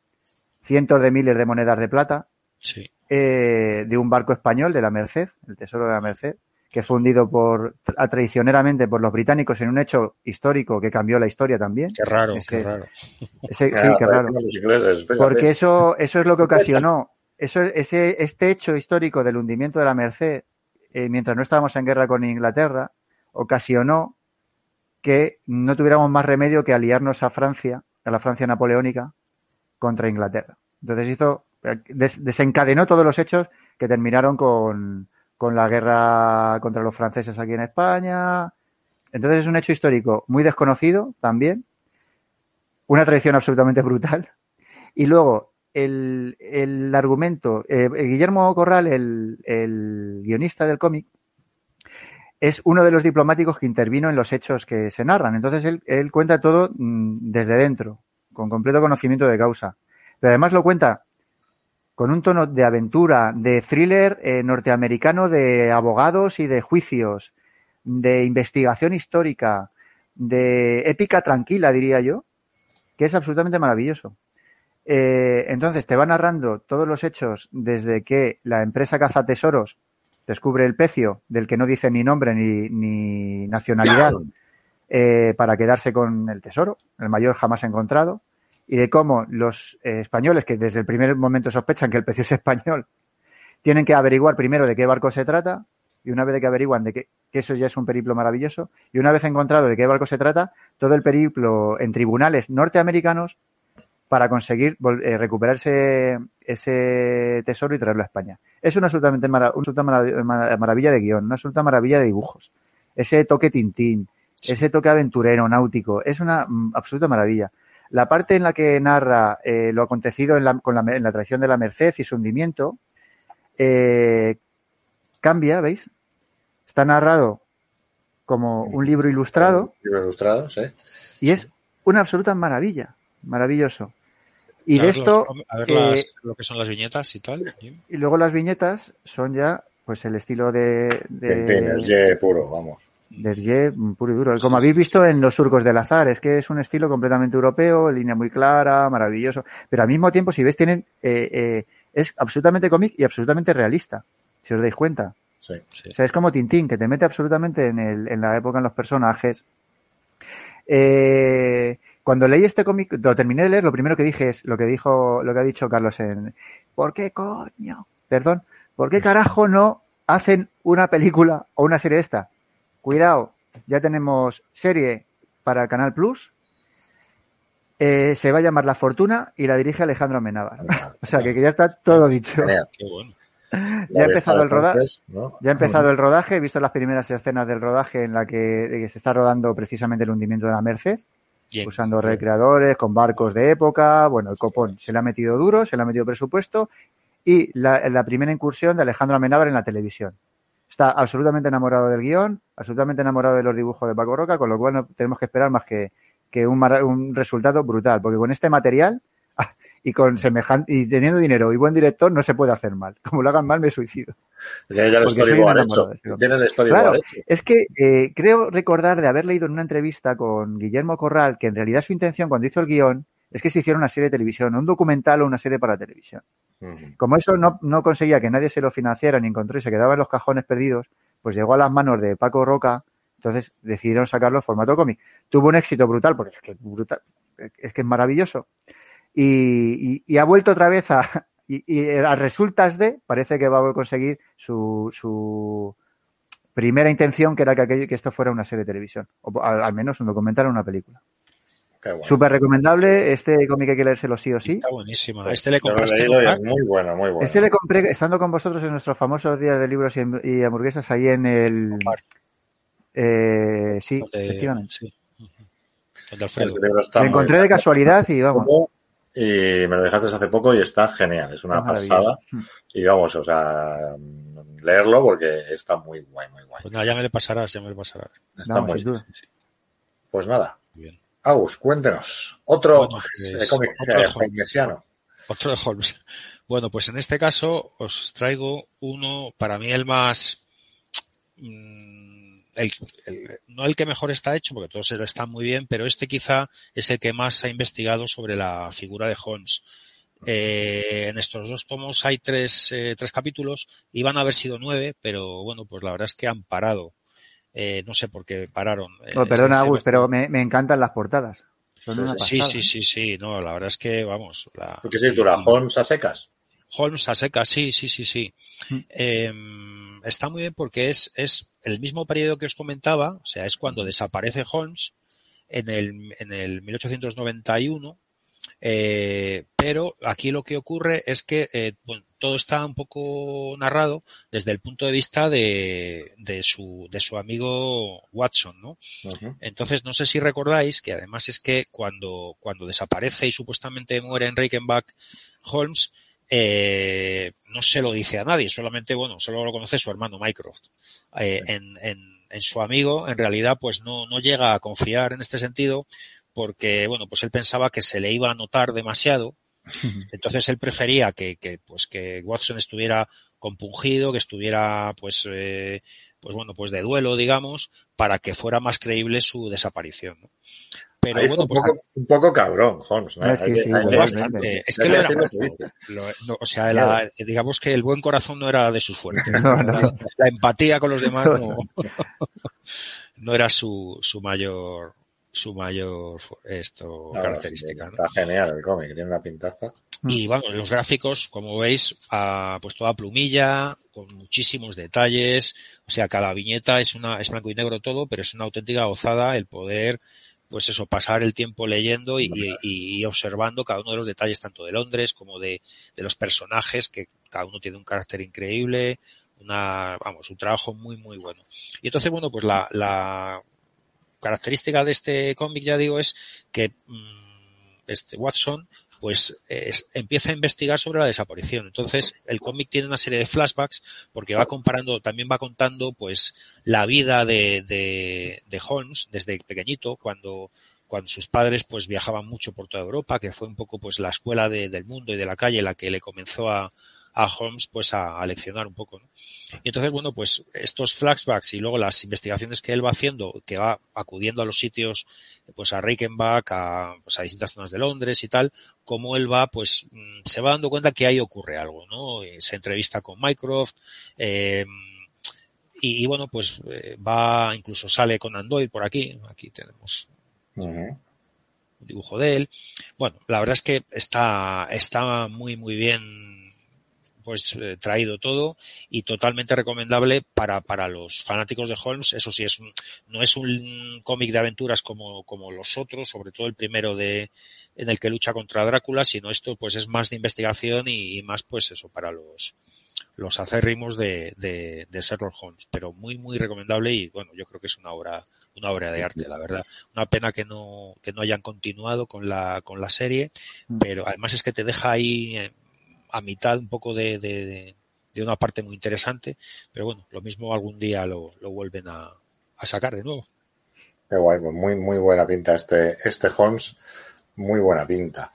cientos de miles de monedas de plata Sí. eh, de un barco español de la Merced, el Tesoro de la Merced, que fue hundido por, a- traicioneramente por los británicos en un hecho histórico que cambió la historia también. Qué raro, Ese- qué raro. Ese- sí, qué raro. ingleses. Porque eso, eso es lo que ocasionó, eso, ese, este hecho histórico del hundimiento de la Merced, eh, mientras no estábamos en guerra con Inglaterra, ocasionó que no tuviéramos más remedio que aliarnos a Francia, a la Francia napoleónica, contra Inglaterra. Entonces hizo, des- desencadenó todos los hechos que terminaron con, con la guerra contra los franceses aquí en España. Entonces es un hecho histórico muy desconocido también, una traición absolutamente brutal. Y luego el, el argumento, eh, Guillermo Corral, el, el guionista del cómic, es uno de los diplomáticos que intervino en los hechos que se narran. Entonces él, él cuenta todo mm, desde dentro, con completo conocimiento de causa. Pero además lo cuenta con un tono de aventura, de thriller eh, norteamericano de abogados y de juicios, de investigación histórica, de épica tranquila, diría yo, que es absolutamente maravilloso. Eh, entonces te va narrando todos los hechos desde que la empresa caza tesoros descubre el pecio del que no dice ni nombre ni nacionalidad eh, para quedarse con el tesoro, el mayor jamás encontrado, y de cómo los eh, españoles, que desde el primer momento sospechan que el pecio es español, tienen que averiguar primero de qué barco se trata, y una vez de que averiguan de que, que eso ya es un periplo maravilloso, y una vez encontrado de qué barco se trata, todo el periplo en tribunales norteamericanos para conseguir eh, recuperar ese, tesoro y traerlo a España. Es una absolutamente una absoluta mara- mara- maravilla de guion, una absoluta maravilla de dibujos. Ese toque tintín. Ese toque aventurero, náutico, es una mm, absoluta maravilla. La parte en la que narra eh, lo acontecido en la, con la, en la traición de la Merced y su hundimiento eh, cambia, ¿veis? Está narrado como un libro ilustrado Libro ilustrado, sí. y es una absoluta maravilla, maravilloso. Y A de ver esto, a ver eh, las- lo que son las viñetas y tal. Y luego las viñetas son ya, pues el estilo de, de, ye puro, vamos. De Hergé, puro y duro. Como habéis visto en los surcos del azar, es que es un estilo completamente europeo, línea muy clara, maravilloso. Pero al mismo tiempo, si ves, tienen, eh, eh, es absolutamente cómic y absolutamente realista, si os dais cuenta. Sí. Sí. O sea, es como Tintín, que te mete absolutamente en, el, en la época, en los personajes. Eh, cuando leí este cómic, lo terminé de leer, lo primero que dije es lo que dijo, lo que ha dicho Carlos en ¿Por qué coño? Perdón, ¿por qué carajo no hacen una película o una serie de esta? Cuidado, ya tenemos serie para Canal Plus Eh, se va a llamar La Fortuna y la dirige Alejandro Amenábar. o sea, que, que ya está todo dicho. Genial. Qué bueno. Ya ha empezado el rodaje. Ya ha empezado el rodaje, he visto las primeras escenas del rodaje en la que, se está rodando precisamente el hundimiento de la Merced, Bien. usando recreadores con barcos de época. Bueno, el copón se le ha metido duro, se le ha metido presupuesto y la, la primera incursión de Alejandro Amenábar en la televisión. Está absolutamente enamorado del guion, absolutamente enamorado de los dibujos de Paco Roca, con lo cual no tenemos que esperar más que, que un, un resultado brutal, porque con este material y con semejante y teniendo dinero y buen director no se puede hacer mal. Como lo hagan mal me suicido. Ya el storyboard hecho. este hombre. Tiene el storyboard Claro, hecho. es que eh, creo recordar de haber leído en una entrevista con Guillermo Corral que en realidad su intención cuando hizo el guion es que se hiciera una serie de televisión, un documental o una serie para televisión. Como eso no, no conseguía que nadie se lo financiara ni encontró y se quedaba en los cajones perdidos, pues llegó a las manos de Paco Roca, entonces decidieron sacarlo en formato cómic. Tuvo un éxito brutal, porque es que, brutal, es, que es maravilloso. Y, y- y ha vuelto otra vez a, y, y a resultas de, parece que va a conseguir su, su primera intención, que era que, aquello- que esto fuera una serie de televisión, o al, al menos un documental o una película. Súper recomendable, este cómic hay que leérselo sí o sí. Está buenísima. Este le lo es muy bueno, muy bueno. Este le compré estando con vosotros en nuestros famosos días de libros y, y hamburguesas ahí en el... Eh, sí, donde- efectivamente. sí. El Lo muy encontré de bien. casualidad y vamos. Y me lo dejaste hace poco y está genial. Es una maravilloso. pasada. Y vamos, o sea, leerlo porque está muy guay, muy guay. Pues nada, ya me le pasarás, ya me le pasarás. Está Vamos, muy sin duda. Pues nada, Muy bien. Agus, cuéntenos. Otro Bueno, pues, eh, cómic otro eh, de. Otro de Holmes. Bueno, pues en este caso os traigo uno, para mí el más, mm, el, el- no el que mejor está hecho, porque todos están muy bien, pero este quizá es el que más ha investigado sobre la figura de Holmes. Eh, en estos dos tomos hay tres, eh, tres capítulos, iban a haber sido nueve, pero bueno, pues la verdad es que han parado. Eh, no sé por qué pararon. Eh, Oh, perdona, Agus, pero me, me encantan las portadas. Son Sí, una Sí, pasada. sí, sí, sí, no, la verdad es que, vamos. La, ¿Tú qué escritura? y- Holmes a secas. Holmes a seca, sí, sí, sí, sí. Mm. Eh, está muy bien porque es, es el mismo periodo que os comentaba, o sea, es cuando desaparece Holmes en el, en el 1891, eh, pero aquí lo que ocurre es que eh, bueno, todo está un poco narrado desde el punto de vista de, de, su, de su amigo Watson, ¿no? Entonces, no sé si recordáis que además es que cuando, cuando desaparece y supuestamente muere en Reichenbach Holmes, eh, no se lo dice a nadie, solamente, bueno, solo lo conoce su hermano Mycroft. Eh, en, en, en su amigo, en realidad, pues no, no llega a confiar en este sentido, porque, bueno, pues él pensaba que se le iba a notar demasiado, entonces él prefería que, que, pues que Watson estuviera compungido, que estuviera, pues, eh, pues bueno, pues de duelo, digamos, para que fuera más creíble su desaparición. ¿no? Pero bueno, un, pues poco, un poco cabrón, Holmes. ¿no? Ah, sí, sí, hay bastante. Es que lo era. Lo- no, o sea, la- digamos que el buen corazón no era de sus fuertes. No, no. La, la empatía con los demás no, no era su, su mayor su mayor esto No, característica. ¿no? Está genial el cómic, tiene una pintaza. Y bueno, los gráficos, como veis, a, pues toda plumilla, con muchísimos detalles. O sea, cada viñeta es una, es blanco y negro todo, pero es una auténtica gozada el poder, pues eso, pasar el tiempo leyendo y, y- y observando cada uno de los detalles, tanto de Londres como de, de los personajes, que cada uno tiene un carácter increíble, una, vamos, un trabajo muy, muy bueno. Y entonces, bueno, pues la, la característica de este cómic, ya digo, es que mm, este Watson pues es- empieza a investigar sobre la desaparición. Entonces, el cómic tiene una serie de flashbacks porque va comparando, también va contando pues la vida de, de, de Holmes desde pequeñito, cuando, cuando sus padres pues viajaban mucho por toda Europa, que fue un poco pues la escuela de- del mundo y de la calle la que le comenzó a, a Holmes pues a, a leccionar un poco. ¿no? Y entonces, bueno, pues estos flashbacks y luego las investigaciones que él va haciendo, que va acudiendo a los sitios, pues a Reichenbach, a, pues a distintas zonas de Londres y tal, como él va, pues mm, se va dando cuenta que ahí ocurre algo, ¿no? Eh, Se entrevista con Mycroft, eh, y, y bueno, pues eh, va, incluso sale con Andoy por aquí, aquí tenemos Ujú. un dibujo de él. Bueno, la verdad es que está, está muy, muy bien pues eh, traído todo y totalmente recomendable para, para los fanáticos de Holmes. Eso sí, es un, no es un cómic de aventuras como, como los otros, sobre todo el primero de, en el que lucha contra Drácula, sino esto pues es más de investigación y, y más pues eso para los, los acérrimos de, de, de Sherlock Holmes, pero muy, muy recomendable y bueno, yo creo que es una obra, una obra de arte, la verdad. Una pena que no, que no hayan continuado con la, con la serie, pero además es que te deja ahí eh, a mitad un poco de, de, una parte muy interesante, pero bueno, lo mismo algún día lo, lo vuelven a, a sacar de nuevo. Qué guay, pues muy, muy buena pinta este, este Holmes, muy buena pinta.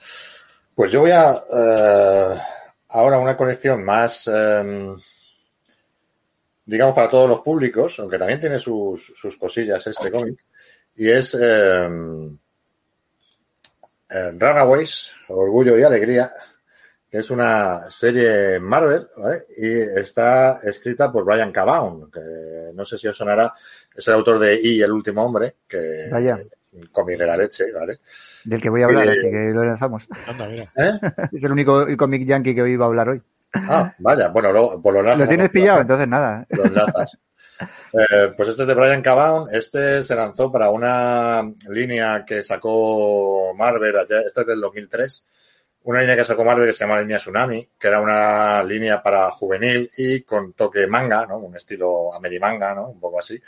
Pues yo voy a, eh, ahora una colección más, eh, digamos, para todos los públicos, aunque también tiene sus, sus cosillas este cómic, y es eh, eh, Runaways, Orgullo y Alegría, que es una serie Marvel, ¿vale? Y está escrita por Brian Cabaun, que no sé si os sonará, es el autor de Y el último hombre, que Vaya. es un cómic de la leche, ¿vale? Del que voy a hablar, Eh, así que lo lanzamos. Anda, mira. ¿Eh? Es el único cómic yankee que hoy iba a hablar hoy. Ah, vaya, bueno, luego, por lo Lo tienes pillado, entonces nada. Lo enlazas. Eh, pues este es de Brian Cabaun. Este se lanzó para una línea que sacó Marvel, allá- este es del 2003. Una línea que sacó Marvel que se llama Línea Tsunami, que era una línea para juvenil y con toque manga, ¿no? Un estilo amerimanga, ¿no? Un poco así.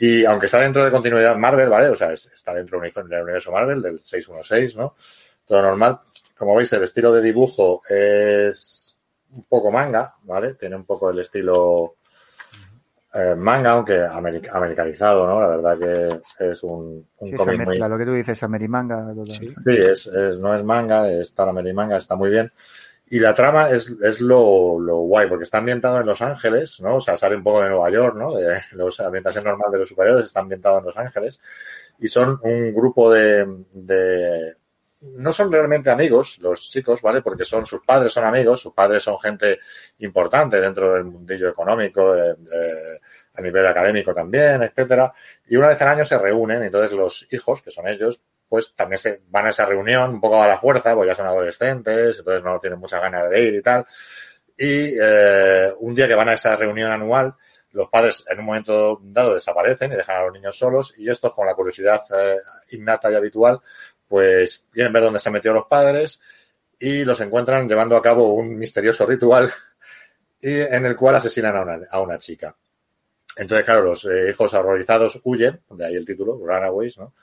Y aunque está dentro de continuidad Marvel, ¿vale? O sea, es- está dentro del universo Marvel, del 616, ¿no? Todo normal. Como veis, el estilo de dibujo es un poco manga, ¿vale? Tiene un poco el estilo eh, manga, aunque americ- americanizado, ¿no? La verdad que es un, un Sí, cómic muy... mezcla, lo que tú dices, Amerimanga. Sí. Sí, es, es- no es manga, está la merimanga, está muy bien. Y la trama es, es lo, lo guay, porque está ambientado en Los Ángeles, ¿no? O sea, sale un poco de Nueva York, ¿no? De la ambientación normal de los superiores está ambientado en Los Ángeles. Y son un grupo de, de, no son realmente amigos los chicos, ¿vale? Porque son, sus padres son amigos, sus padres son gente importante dentro del mundillo económico, a nivel académico también, etcétera. Y una vez al año se reúnen, entonces los hijos, que son ellos, pues también se van a esa reunión un poco a la fuerza, pues ya son adolescentes, entonces no tienen muchas ganas de ir y tal. Y eh, un día que van a esa reunión anual, los padres en un momento dado desaparecen y dejan a los niños solos y estos con la curiosidad eh, innata y habitual, pues quieren ver dónde se han metido los padres y los encuentran llevando a cabo un misterioso ritual y en el cual asesinan a una, a una chica. Entonces, claro, los eh, hijos horrorizados huyen, de ahí el título, Runaways, ¿no?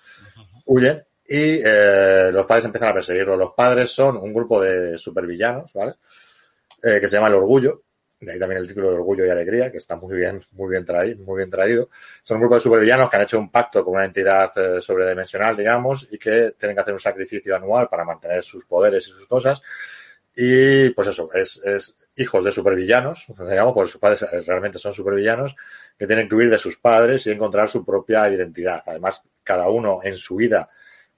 Huyen y eh, los padres empiezan a perseguirlos. Los padres son un grupo de supervillanos, ¿vale? Eh, que se llama El Orgullo, de ahí también el título de Orgullo y Alegría, que está muy bien, muy bien traído, muy bien traído. Son un grupo de supervillanos que han hecho un pacto con una entidad eh, sobredimensional, digamos, y que tienen que hacer un sacrificio anual para mantener sus poderes y sus cosas. Y pues eso, es, es hijos de supervillanos, digamos, porque sus padres eh, realmente son supervillanos, que tienen que huir de sus padres y encontrar su propia identidad. Además, cada uno en su vida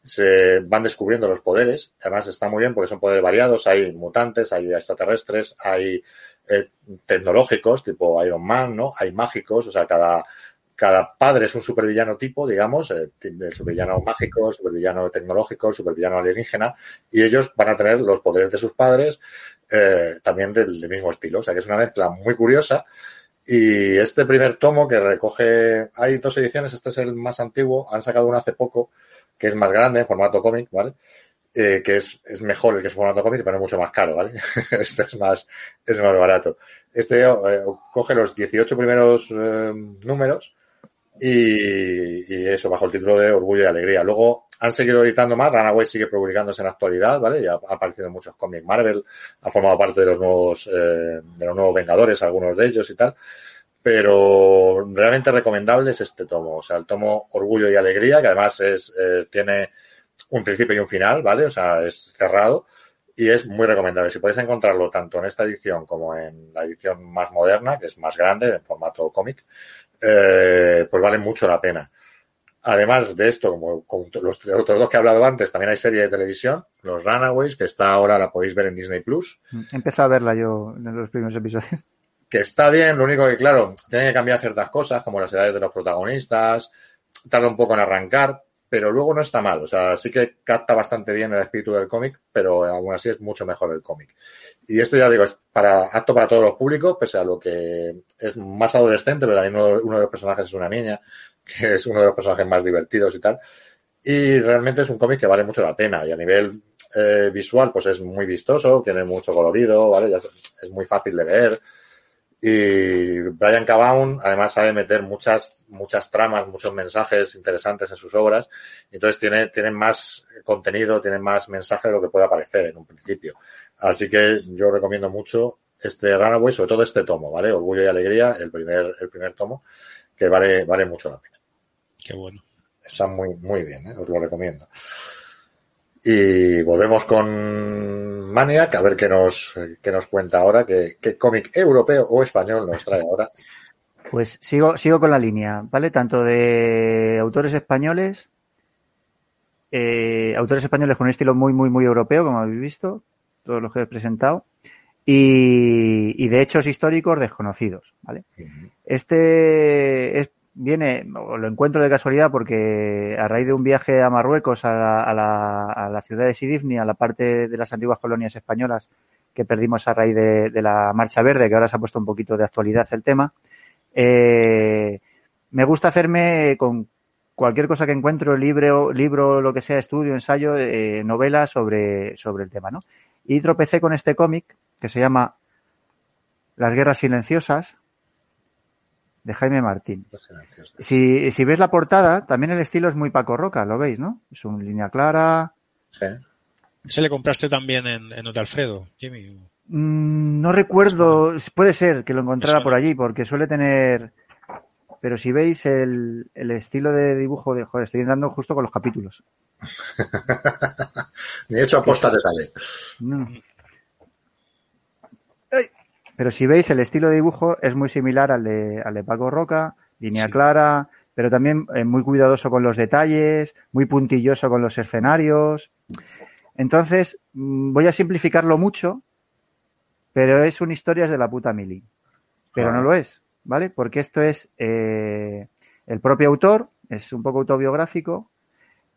se van descubriendo los poderes. Además, está muy bien porque son poderes variados. Hay mutantes, hay extraterrestres, hay eh, tecnológicos, tipo Iron Man, ¿no? Hay mágicos, o sea, cada, cada padre es un supervillano tipo, digamos, eh, supervillano mágico, supervillano tecnológico, supervillano alienígena, y ellos van a tener los poderes de sus padres eh, también del, del mismo estilo. O sea, que es una mezcla muy curiosa. Y este primer tomo que recoge, hay dos ediciones, este es el más antiguo, han sacado uno hace poco, que es más grande, en formato cómic, ¿vale? Eh, que es, es mejor el que es formato cómic, pero es mucho más caro, ¿vale? este es más, es más barato. Este eh, coge los 18 primeros eh, números y, eso, bajo el título de Orgullo y Alegría. Luego han seguido editando más, Runaway sigue publicándose en la actualidad, ¿vale? Ya ha aparecido muchos cómics Marvel, ha formado parte de los nuevos, eh, de los nuevos Vengadores, algunos de ellos y tal. Pero realmente recomendable es este tomo, o sea, el tomo Orgullo y Alegría, que además es, eh, tiene un principio y un final, ¿vale? O sea, es cerrado y es muy recomendable. Si podéis encontrarlo tanto en esta edición como en la edición más moderna, que es más grande, en formato cómic, eh, pues vale mucho la pena. Además de esto, como, como, los otros dos que he hablado antes, también hay serie de televisión, Los Runaways, que está ahora, la podéis ver en Disney Plus. He empezado a verla yo en los primeros episodios. Que está bien, lo único que, claro, tienen que cambiar ciertas cosas, como las edades de los protagonistas, tarda un poco en arrancar, pero luego no está mal. O sea, sí que capta bastante bien el espíritu del cómic, pero aún así es mucho mejor el cómic. Y este, ya digo, es para, apto para todos los públicos, pese a lo que es más adolescente, pero también uno, de los personajes es una niña, que es uno de los personajes más divertidos y tal. Y realmente es un cómic que vale mucho la pena. Y a nivel eh, visual, pues es muy vistoso, tiene mucho colorido, ¿vale? Es, es muy fácil de leer. Y Brian Cabaun además sabe meter muchas, muchas tramas, muchos mensajes interesantes en sus obras. Entonces tiene, tiene más contenido, tiene más mensaje de lo que puede aparecer en un principio. Así que yo recomiendo mucho este Runaway, sobre todo este tomo, ¿vale? Orgullo y Alegría, el primer, el primer tomo, que vale, vale mucho la pena. Qué bueno. Está muy, muy bien, ¿eh? os lo recomiendo. Y volvemos con Maniac, a ver qué nos, qué nos cuenta ahora, qué, qué cómic europeo o español nos trae ahora. Pues sigo, sigo con la línea, ¿vale? Tanto de autores españoles, eh, autores españoles con un estilo muy, muy, muy europeo, como habéis visto, todos los que he presentado, y, y de hechos históricos desconocidos, ¿vale? Este es, viene, lo encuentro de casualidad porque a raíz de un viaje a Marruecos, a la, a la, a la ciudad de Sidifni, a la parte de las antiguas colonias españolas que perdimos a raíz de, de, la Marcha Verde, que ahora se ha puesto un poquito de actualidad el tema, eh, me gusta hacerme con cualquier cosa que encuentro, libro, libro, lo que sea, estudio, ensayo, eh, novela sobre, sobre el tema, ¿no? Y tropecé con este cómic que se llama Las Guerras Silenciosas, de Jaime Martín. Si, si ves la portada, también el estilo es muy Paco Roca, lo veis, ¿no? Es una línea clara. Sí. ¿Se le compraste también en, en Alfredo, Jimmy? Mm, no recuerdo, puede ser que lo encontrara por allí, porque suele tener. Pero si veis el, el estilo de dibujo de. Joder, estoy entrando justo con los capítulos. Ni hecho aposta te sale. No. Pero si veis, el estilo de dibujo es muy similar al de, al de Paco Roca, línea sí. clara, pero también eh, muy cuidadoso con los detalles, muy puntilloso con los escenarios. Entonces, mm, voy a simplificarlo mucho, pero es una historia de la puta mili. Pero ah. no lo es, ¿vale? Porque esto es eh, el propio autor, es un poco autobiográfico,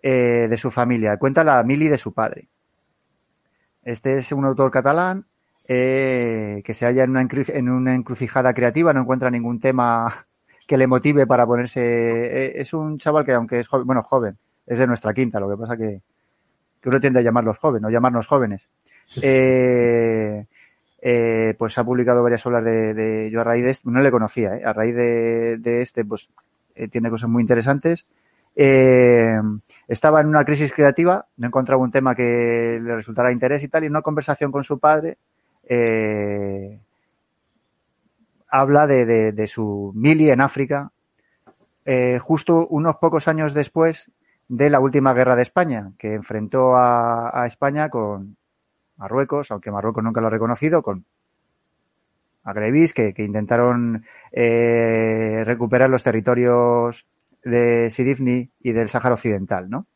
eh, de su familia. Cuenta la mili de su padre. Este es un autor catalán eh, que se halla en una, en una, encrucijada creativa, no encuentra ningún tema que le motive para ponerse. Eh, es un chaval que, aunque es joven, bueno, joven, es de nuestra quinta, lo que pasa que, que uno tiende a llamarlos jóvenes, no llamarnos jóvenes. Eh, eh, pues ha publicado varias obras de, de, yo a raíz de este, no le conocía, ¿eh? a raíz de, de este, pues eh, tiene cosas muy interesantes. Eh, estaba en una crisis creativa, no encontraba un tema que le resultara de interés y tal, y en una conversación con su padre, eh, habla de, de, de, su mili en África, eh, justo unos pocos años después de la última guerra de España, que enfrentó a, a, España con Marruecos, aunque Marruecos nunca lo ha reconocido, con agrevis que, que intentaron eh, recuperar los territorios de Sidifni y del Sáhara Occidental, ¿no?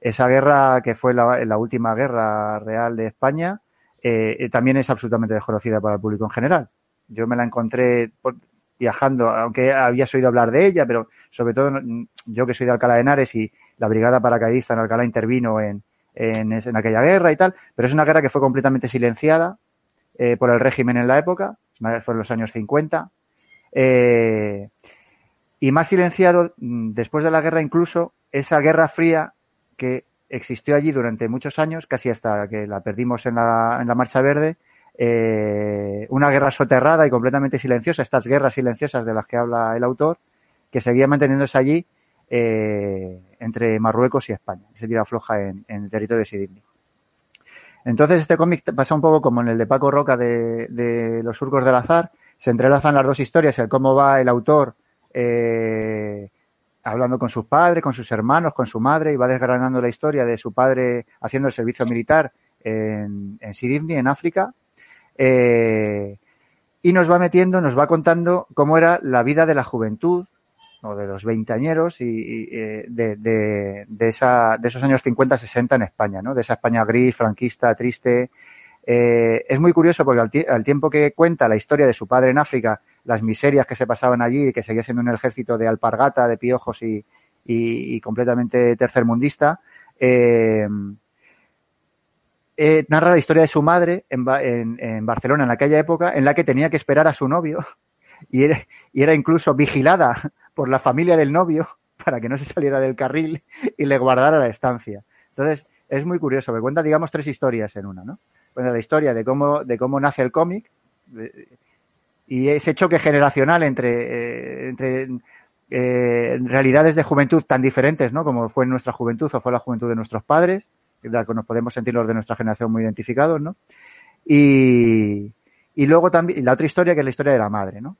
Esa guerra que fue la última guerra real de España, eh, también es absolutamente desconocida para el público en general. Yo me la encontré viajando, aunque habías oído hablar de ella, pero sobre todo yo que soy de Alcalá de Henares y la brigada paracaidista en Alcalá intervino en, en, en aquella guerra y tal, pero es una guerra que fue completamente silenciada eh, por el régimen en la época, fue en los años 50, eh, y más silenciado mm, después de la guerra incluso esa guerra fría que existió allí durante muchos años, casi hasta que la perdimos en la, en la Marcha Verde, eh, una guerra soterrada y completamente silenciosa, estas guerras silenciosas de las que habla el autor, que seguía manteniéndose allí eh, entre Marruecos y España. Se tira floja en, en el territorio de Sidney. Entonces este cómic pasa un poco como en el de Paco Roca de, de Los Surcos del Azar, se entrelazan las dos historias, el cómo va el autor eh, hablando con sus padres, con sus hermanos, con su madre, y va desgranando la historia de su padre haciendo el servicio militar en, en Sidifni, en África. Eh, y nos va metiendo, nos va contando cómo era la vida de la juventud, o de los veinteañeros, y, eh, de, de, de, esa, de esos años 50-60 en España, ¿no? De esa España gris, franquista, triste. Eh, es muy curioso porque al tiempo que cuenta la historia de su padre en África, las miserias que se pasaban allí y que seguía siendo un ejército de alpargata, de piojos y, y, completamente tercermundista, eh, eh, narra la historia de su madre en, en- Barcelona en aquella época, en la que tenía que esperar a su novio y era, y era incluso vigilada por la familia del novio para que no se saliera del carril y le guardara la estancia. Entonces, es muy curioso, me cuenta, digamos, tres historias en una, ¿no? Cuenta la historia de cómo, de cómo nace el cómic y ese choque generacional entre, eh, entre eh, realidades de juventud tan diferentes, ¿no? Como fue nuestra juventud o fue la juventud de nuestros padres, de que nos podemos sentir los de nuestra generación muy identificados, ¿no? Y, y luego también, la otra historia que es la historia de la madre, ¿no?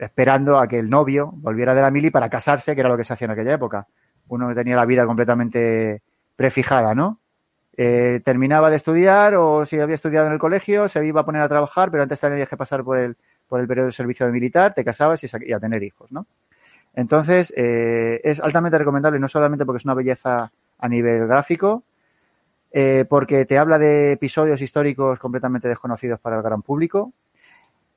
Esperando a que el novio volviera de la mili para casarse, que era lo que se hacía en aquella época. Uno tenía la vida completamente prefijada, ¿no? Eh, terminaba de estudiar o si había estudiado en el colegio, se iba a poner a trabajar, pero antes tenías que pasar por el, por el periodo de servicio de militar, te casabas y, a tener hijos, ¿no? Entonces, eh, es altamente recomendable, no solamente porque es una belleza a nivel gráfico, eh, porque te habla de episodios históricos completamente desconocidos para el gran público,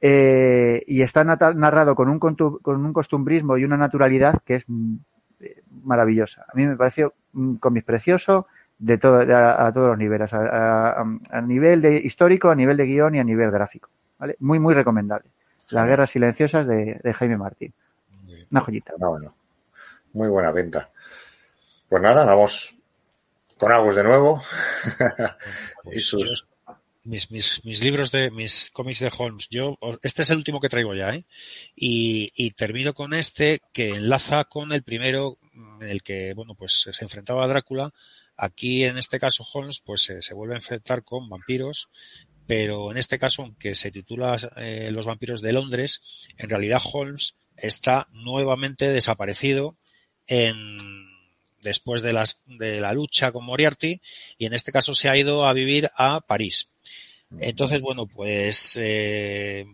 eh, y está narrado con un, con un costumbrismo y una naturalidad que es mm, maravillosa. A mí me pareció un cómic precioso de todo, a, todos los niveles, a, a- a nivel de histórico, a nivel de guion y a nivel gráfico. ¿vale? Muy, muy recomendable. Las guerras silenciosas de, de Jaime Martín. Una joyita. No, bueno. Muy buena venta. Pues nada, vamos con Agus de nuevo. y Pues sus... mis, mis, mis libros de mis cómics de Holmes, yo este es el último que traigo ya, ¿eh? Y, y termino con este que enlaza con el primero en el que bueno pues se enfrentaba a Drácula. Aquí en este caso Holmes pues se, se vuelve a enfrentar con vampiros, pero en este caso aunque se titula eh, Los vampiros de Londres, en realidad Holmes está nuevamente desaparecido en después de, las, de la lucha con Moriarty y en este caso se ha ido a vivir a París. Entonces, bueno, pues eh,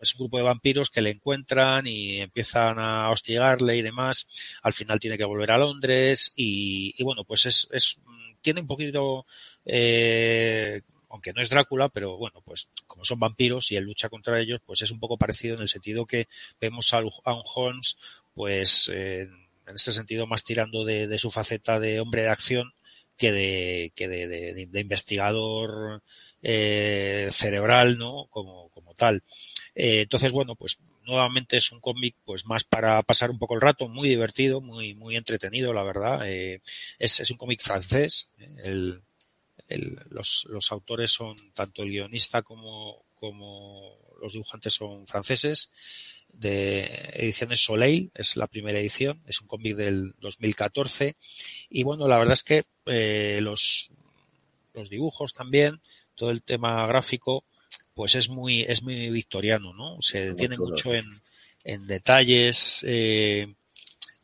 es un grupo de vampiros que le encuentran y empiezan a hostigarle y demás. Al final tiene que volver a Londres y, y bueno, pues es, es tiene un poquito, eh, aunque no es Drácula, pero bueno, pues como son vampiros y él lucha contra ellos, pues es un poco parecido en el sentido que vemos a, un Holmes, pues eh, en este sentido más tirando de, su faceta de hombre de acción que de, que de, de, de investigador eh, cerebral, ¿no? Como, tal. Eh, entonces, bueno, pues nuevamente es un cómic pues más para pasar un poco el rato, muy divertido, muy, muy entretenido, la verdad. Eh, es, es un cómic francés. El, el, los, los autores son tanto el guionista como, como los dibujantes son franceses de ediciones Soleil, es la primera edición, es un cómic del 2014 y bueno, la verdad es que eh, los, los dibujos también, todo el tema gráfico, pues es muy, es muy victoriano, ¿no? Se detiene mucho en, en detalles, eh,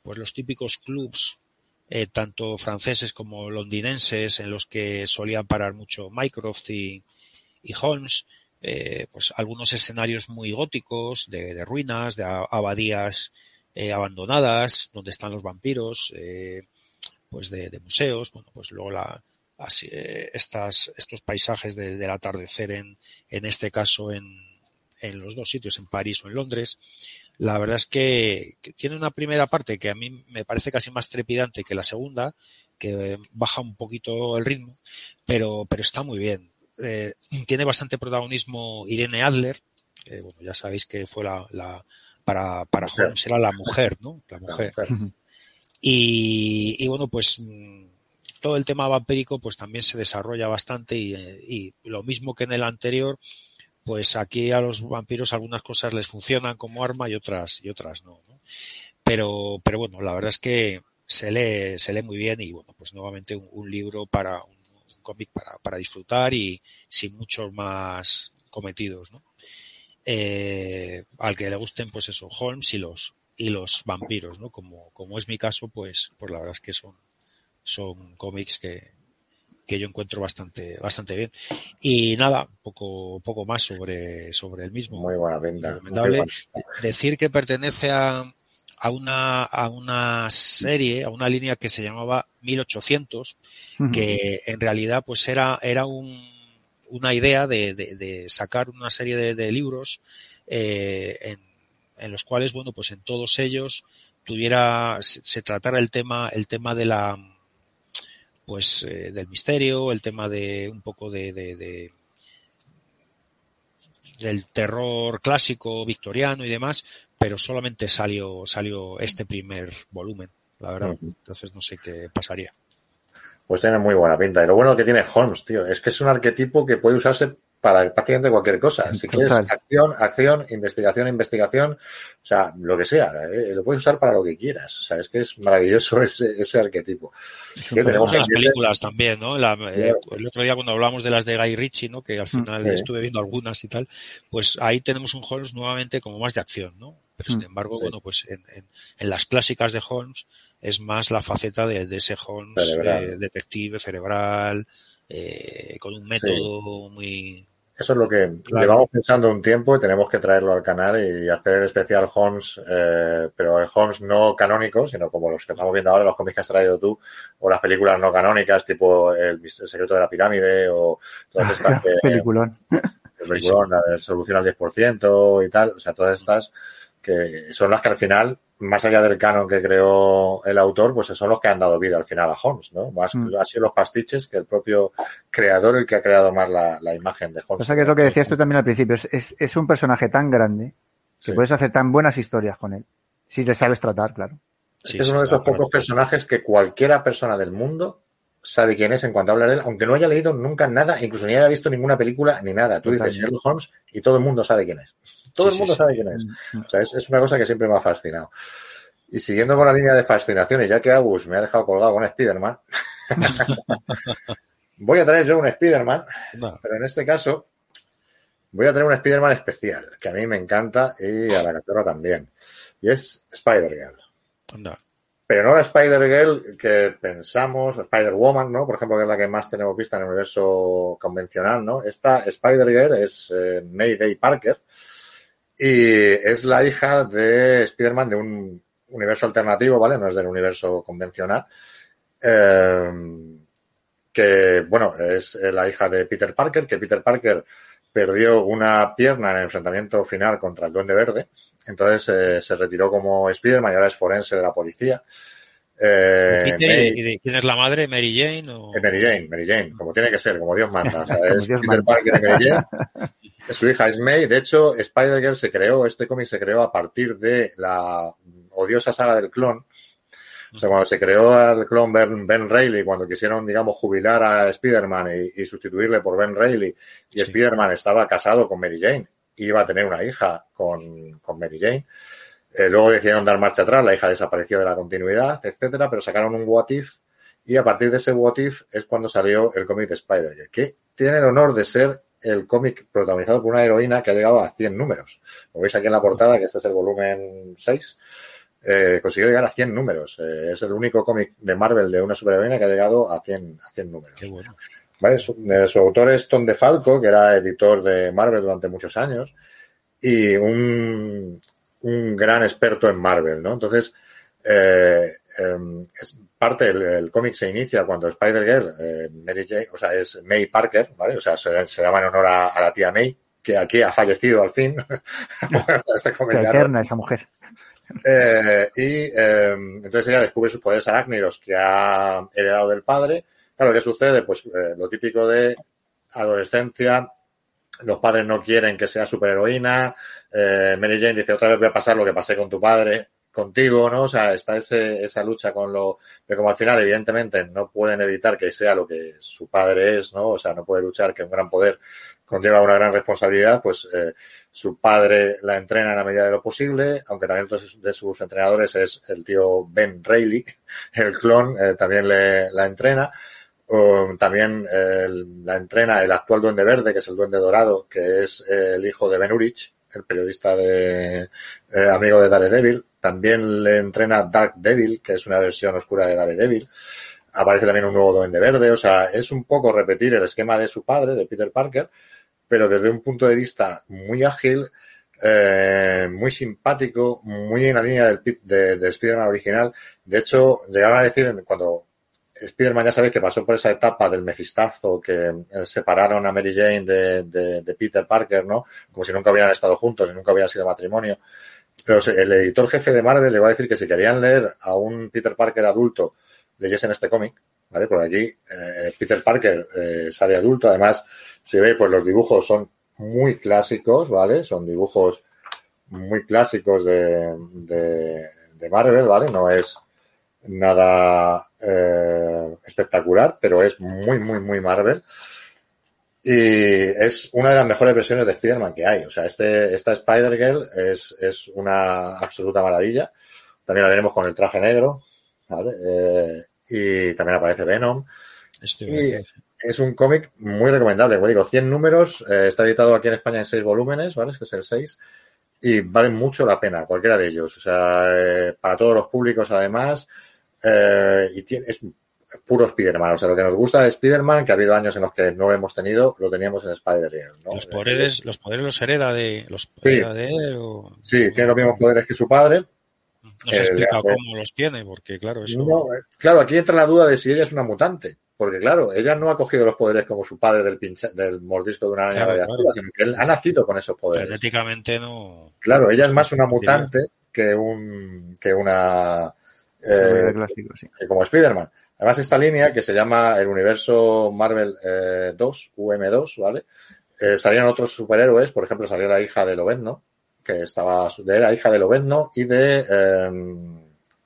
pues los típicos clubs, eh, tanto franceses como londinenses, en los que solían parar mucho Mycroft y, y Holmes, eh, pues algunos escenarios muy góticos, de, ruinas, de abadías eh, abandonadas, donde están los vampiros, pues de, de, museos, bueno, pues luego la, estas, estos paisajes de, del atardecer en, en este caso en, en los dos sitios, en París o en Londres. La verdad es que, que tiene una primera parte que a mí me parece casi más trepidante que la segunda, que baja un poquito el ritmo, pero, pero está muy bien eh, tiene bastante protagonismo Irene Adler, que bueno, ya sabéis que fue la, la para, para Holmes era la mujer, ¿no? La mujer. La mujer. Y, y, bueno, pues mm, todo el tema vampírico pues también se desarrolla bastante y, y, lo mismo que en el anterior, pues aquí a los vampiros algunas cosas les funcionan como arma y otras y otras no. Pero, pero bueno, la verdad es que se lee, se lee muy bien y bueno, pues nuevamente un, libro para un, un cómic para, para, disfrutar y sin muchos más cometidos, ¿no? Eh, al que le gusten, pues eso, Holmes y los y los vampiros, ¿no? Como, como es mi caso, pues, pues la verdad es que son, son cómics que, que yo encuentro bastante, bastante bien. Y nada, poco, poco más sobre, sobre el mismo. Muy buena venta. Recomendable. Muy buena. Decir que pertenece a, a una, a una serie, a una línea que se llamaba 1800, uh -huh. que en realidad pues era, era un, una idea de, de, de, sacar una serie de, de libros eh, en, en, los cuales, bueno, pues en todos ellos tuviera, se, se tratara el tema, el tema de la, pues, eh, del misterio, el tema de un poco de, de, de del terror clásico victoriano y demás, pero solamente salió, salió este primer volumen, la verdad. Entonces no sé qué pasaría. Pues tiene muy buena pinta. Y lo bueno que tiene Holmes, tío, es que es un arquetipo que puede usarse para prácticamente cualquier cosa. Si quieres acción, acción, investigación, investigación, o sea, lo que sea, ¿eh? lo puedes usar para lo que quieras. O sea, es que es maravilloso ese, ese arquetipo. Que tenemos en las películas también, ¿no? La- eh, el otro día cuando hablamos de las de Guy Ritchie, ¿no? Que al final Sí. estuve viendo algunas y tal, pues ahí tenemos un Holmes nuevamente como más de acción, ¿no? Pero sin Mm, embargo, sí. bueno, pues en, en- en las clásicas de Holmes es más la faceta de, de ese Holmes Cerebral. eh, detective cerebral, eh, con un método muy... Eso es lo que Claro. llevamos pensando un tiempo y tenemos que traerlo al canal y hacer el especial Holmes, eh, pero el Holmes no canónico, sino como los que estamos viendo ahora, los cómics que has traído tú, o las películas no canónicas, tipo El, el secreto de la pirámide, o todas estas que, Peliculón. el peliculón, la de solución al 10% y tal, o sea, todas estas que son las que al final, más allá del canon que creó el autor, pues son los que han dado vida al final a Holmes, ¿no? Más, Mm. Ha sido los pastiches que el propio creador el que ha creado más la, la imagen de Holmes. O sea que es lo que decías tú también al principio. Es, es, es un personaje tan grande que Sí. puedes hacer tan buenas historias con él. Si te sabes tratar, claro. Es sí, uno de estos claro, pocos claro. personajes que cualquiera persona del mundo sabe quién es en cuanto habla de él, aunque no haya leído nunca nada, incluso ni haya visto ninguna película ni nada. Tú dices. Sherlock Holmes y todo el mundo sabe quién es. Todo Sí, el mundo sí, sabe quién es. Mm, O sea, es, es una cosa que siempre me ha fascinado. Y siguiendo con la línea de fascinación, y ya que Agus me ha dejado colgado con Spider-Man, voy a traer yo un Spider-Man, pero en este caso voy a traer un Spider-Man especial, que a mí me encanta y a la cachorra también. Y es Spider-Girl. anda. Pero no la Spider-Girl que pensamos, Spider-Woman, ¿no? Por ejemplo, que es la que más tenemos vista en el universo convencional, ¿no? Esta Spider-Girl es eh, Mayday Parker y es la hija de Spider-Man de un universo alternativo, ¿vale? No es del universo convencional. Eh, que, bueno, es eh, la hija de Peter Parker, que Peter Parker perdió una pierna en el enfrentamiento final contra el Duende Verde. Entonces eh, se retiró como Spider-Man y ahora es forense de la policía. Eh, Peter, May- ¿Y de quién es la madre? ¿Mary Jane? O... eh, Mary Jane, Mary Jane, como tiene que ser, como Dios manda. O sea, Como es Dios Peter manda. Parker y Mary Jane. Su hija es May. De hecho, Spider-Girl se creó, este cómic se creó a partir de la odiosa saga del clon. O sea, cuando se creó el clon Ben, Ben Reilly, cuando quisieron, digamos, jubilar a Spider-Man y, y sustituirle por Ben Reilly, y Sí. Spider-Man estaba casado con Mary Jane, y iba a tener una hija con, con Mary Jane. Eh, luego decidieron dar marcha atrás, la hija desapareció de la continuidad, etcétera, pero sacaron un What If, y a partir de ese What If es cuando salió el cómic de Spider-Girl, que tiene el honor de ser el cómic protagonizado por una heroína que ha llegado a 100 números. Lo veis aquí en la portada, que este es el volumen 6. Eh, consiguió llegar a 100 números. Eh, es el único cómic de Marvel de una superheroína que ha llegado a 100, a 100 números. Qué bueno. ¿Vale? Su, eh, su autor es Tom DeFalco, que era editor de Marvel durante muchos años y un, un gran experto en Marvel, ¿no? Entonces, eh, eh, es parte el, el cómic se inicia cuando Spider-Girl, eh, Mary Jane, o sea, es May Parker, ¿vale? O sea, se, se llama en honor a, a, la tía May, que aquí ha fallecido al fin. este eterna esa mujer. Eh, y eh, entonces ella descubre sus poderes arácnidos que ha heredado del padre. Claro, ¿qué sucede? Pues eh, lo típico de adolescencia, los padres no quieren que sea superheroína, eh, Mary Jane dice otra vez voy a pasar lo que pasé con tu padre, contigo, ¿no? O sea, está ese, esa lucha con lo... Pero como al final, evidentemente, no pueden evitar que sea lo que su padre es, ¿no? O sea, no puede luchar que un gran poder conlleva una gran responsabilidad, pues eh, su padre la entrena en la medida de lo posible, aunque también otro de sus entrenadores es el tío Ben Reilly, el clon, eh, también le, la entrena. También la entrena el actual Duende Verde, que es el Duende Dorado, que es el hijo de Ben Urich, el periodista de eh, amigo de Daredevil. También le entrena Dark Devil, que es una versión oscura de Daredevil. Aparece también un nuevo Duende Verde. O sea, es un poco repetir el esquema de su padre, de Peter Parker, pero desde un punto de vista muy ágil, eh, muy simpático, muy en la línea del de, de Spider-Man original. De hecho, llegaron a decir cuando Spider-Man ya sabéis que pasó por esa etapa del mefistazo que eh, separaron a Mary Jane de, de, Peter Parker, ¿no? Como si nunca hubieran estado juntos y nunca hubieran sido matrimonio. Pero el editor jefe de Marvel le va a decir que si querían leer a un Peter Parker adulto, leyesen este cómic, ¿vale? Porque aquí eh, Peter Parker eh, sale adulto, además, si ve, pues los dibujos son muy clásicos, ¿vale? Son dibujos muy clásicos de, de, de Marvel, ¿vale? No es nada eh, espectacular, pero es muy, muy, muy Marvel. Y es una de las mejores versiones de Spider-Man que hay. O sea, este, esta Spider-Girl es, es una absoluta maravilla. También la veremos con el traje negro, ¿vale? Eh, y también aparece Venom. Y es un cómic muy recomendable. Como digo, 100 números. eh, está editado aquí en España en 6 volúmenes, ¿vale? Este es el 6. Y valen mucho la pena, cualquiera de ellos. O sea, eh, para todos los públicos, además. Eh, y tiene, es puro Spider-Man. O sea, lo que nos gusta de Spider-Man, que ha habido años en los que no lo hemos tenido, lo teníamos en Spider-Man. ¿no? Los poderes, los poderes los hereda de, los Sí. de él o- Sí, tiene los mismos poderes que su padre. No se Eh, explica de- cómo los tiene, porque claro, eso. No, eh, claro, aquí entra la duda de si ella es una mutante. Porque claro, ella no ha cogido los poderes como su padre del pinche, del mordisco de una araña Claro, radiactiva, claro. sino que él ha nacido con esos poderes. genéticamente no. Claro, ella es más una mutante que un que una eh, Muy clásico, sí. que como Spider-Man. Además, esta línea que se llama el universo Marvel eh, 2, UM2, ¿vale? Eh, salían otros superhéroes, por ejemplo, salió la hija de Lobezno, que estaba de la hija de Lobezno y de eh,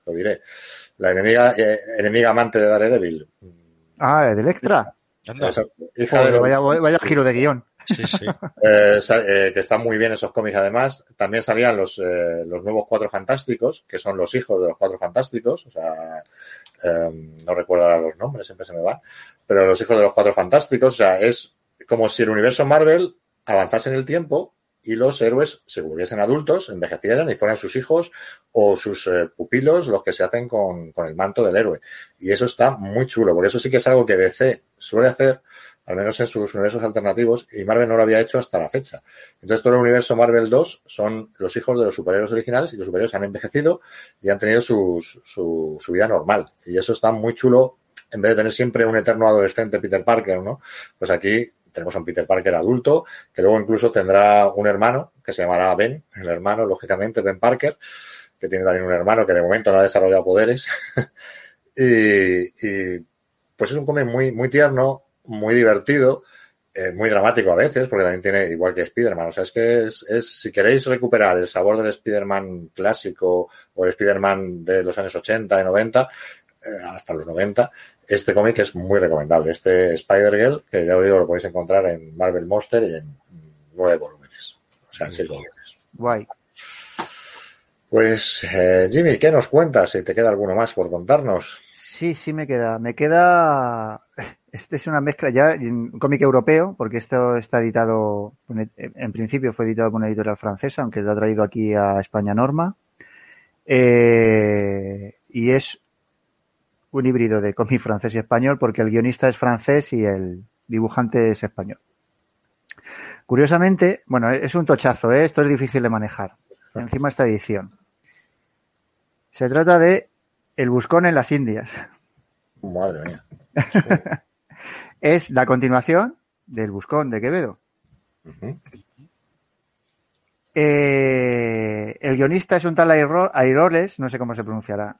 lo diré, la enemiga eh, enemiga amante de Daredevil. Ah, del extra. Anda, Esa hija Joder, de vaya, vaya giro de guion. Eh, eh, que están muy bien esos cómics además. También salían los, eh, los nuevos Cuatro Fantásticos, que son los hijos de los Cuatro Fantásticos. O sea, eh, no recuerdo ahora los nombres, siempre se me van. Pero los hijos de los Cuatro Fantásticos, o sea, es como si el universo Marvel avanzase en el tiempo y los héroes se volviesen adultos, envejecieran y fueran sus hijos o sus pupilos los que se hacen con, con el manto del héroe. Y eso está muy chulo, porque eso sí que es algo que DC suele hacer, al menos en sus universos alternativos, y Marvel no lo había hecho hasta la fecha. Entonces, todo el universo Marvel 2 son los hijos de los superhéroes originales y los superhéroes han envejecido y han tenido su, su vida normal. Y eso está muy chulo, en vez de tener siempre un eterno adolescente Peter Parker, ¿no? Pues aquí tenemos a un Peter Parker adulto, que luego incluso tendrá un hermano, que se llamará Ben, el hermano, lógicamente, Ben Parker, que tiene también un hermano que de momento no ha desarrollado poderes. y, y, pues es un cómic muy, muy tierno, muy divertido, eh, muy dramático a veces, porque también tiene, igual que Spider-Man, o sea, es que es, es, si queréis recuperar el sabor del Spider-Man clásico o el Spider-Man de los años 80 y 90, eh, hasta los 90, este cómic es muy recomendable. Este Spider-Girl, que ya os digo, lo podéis encontrar en Marvel Monster y en nueve volúmenes. O sea, en seis volúmenes. Guay. Pues, eh, Jimmy, ¿qué nos cuentas? Si te queda alguno más por contarnos. Sí, sí me queda. Me queda. Este es una mezcla ya, un cómic europeo, porque esto está editado, en principio fue editado por una editorial francesa, aunque lo ha traído aquí a España Norma. Eh, y es un híbrido de cómic francés y español, porque el guionista es francés y el dibujante es español. Curiosamente, bueno, es un tochazo, ¿eh? esto es difícil de manejar. Encima esta edición. Se trata de El Buscón en las Indias. Madre mía. es la continuación del Buscón de Quevedo. Uh -huh. eh, el guionista es un tal Airoles, no sé cómo se pronunciará.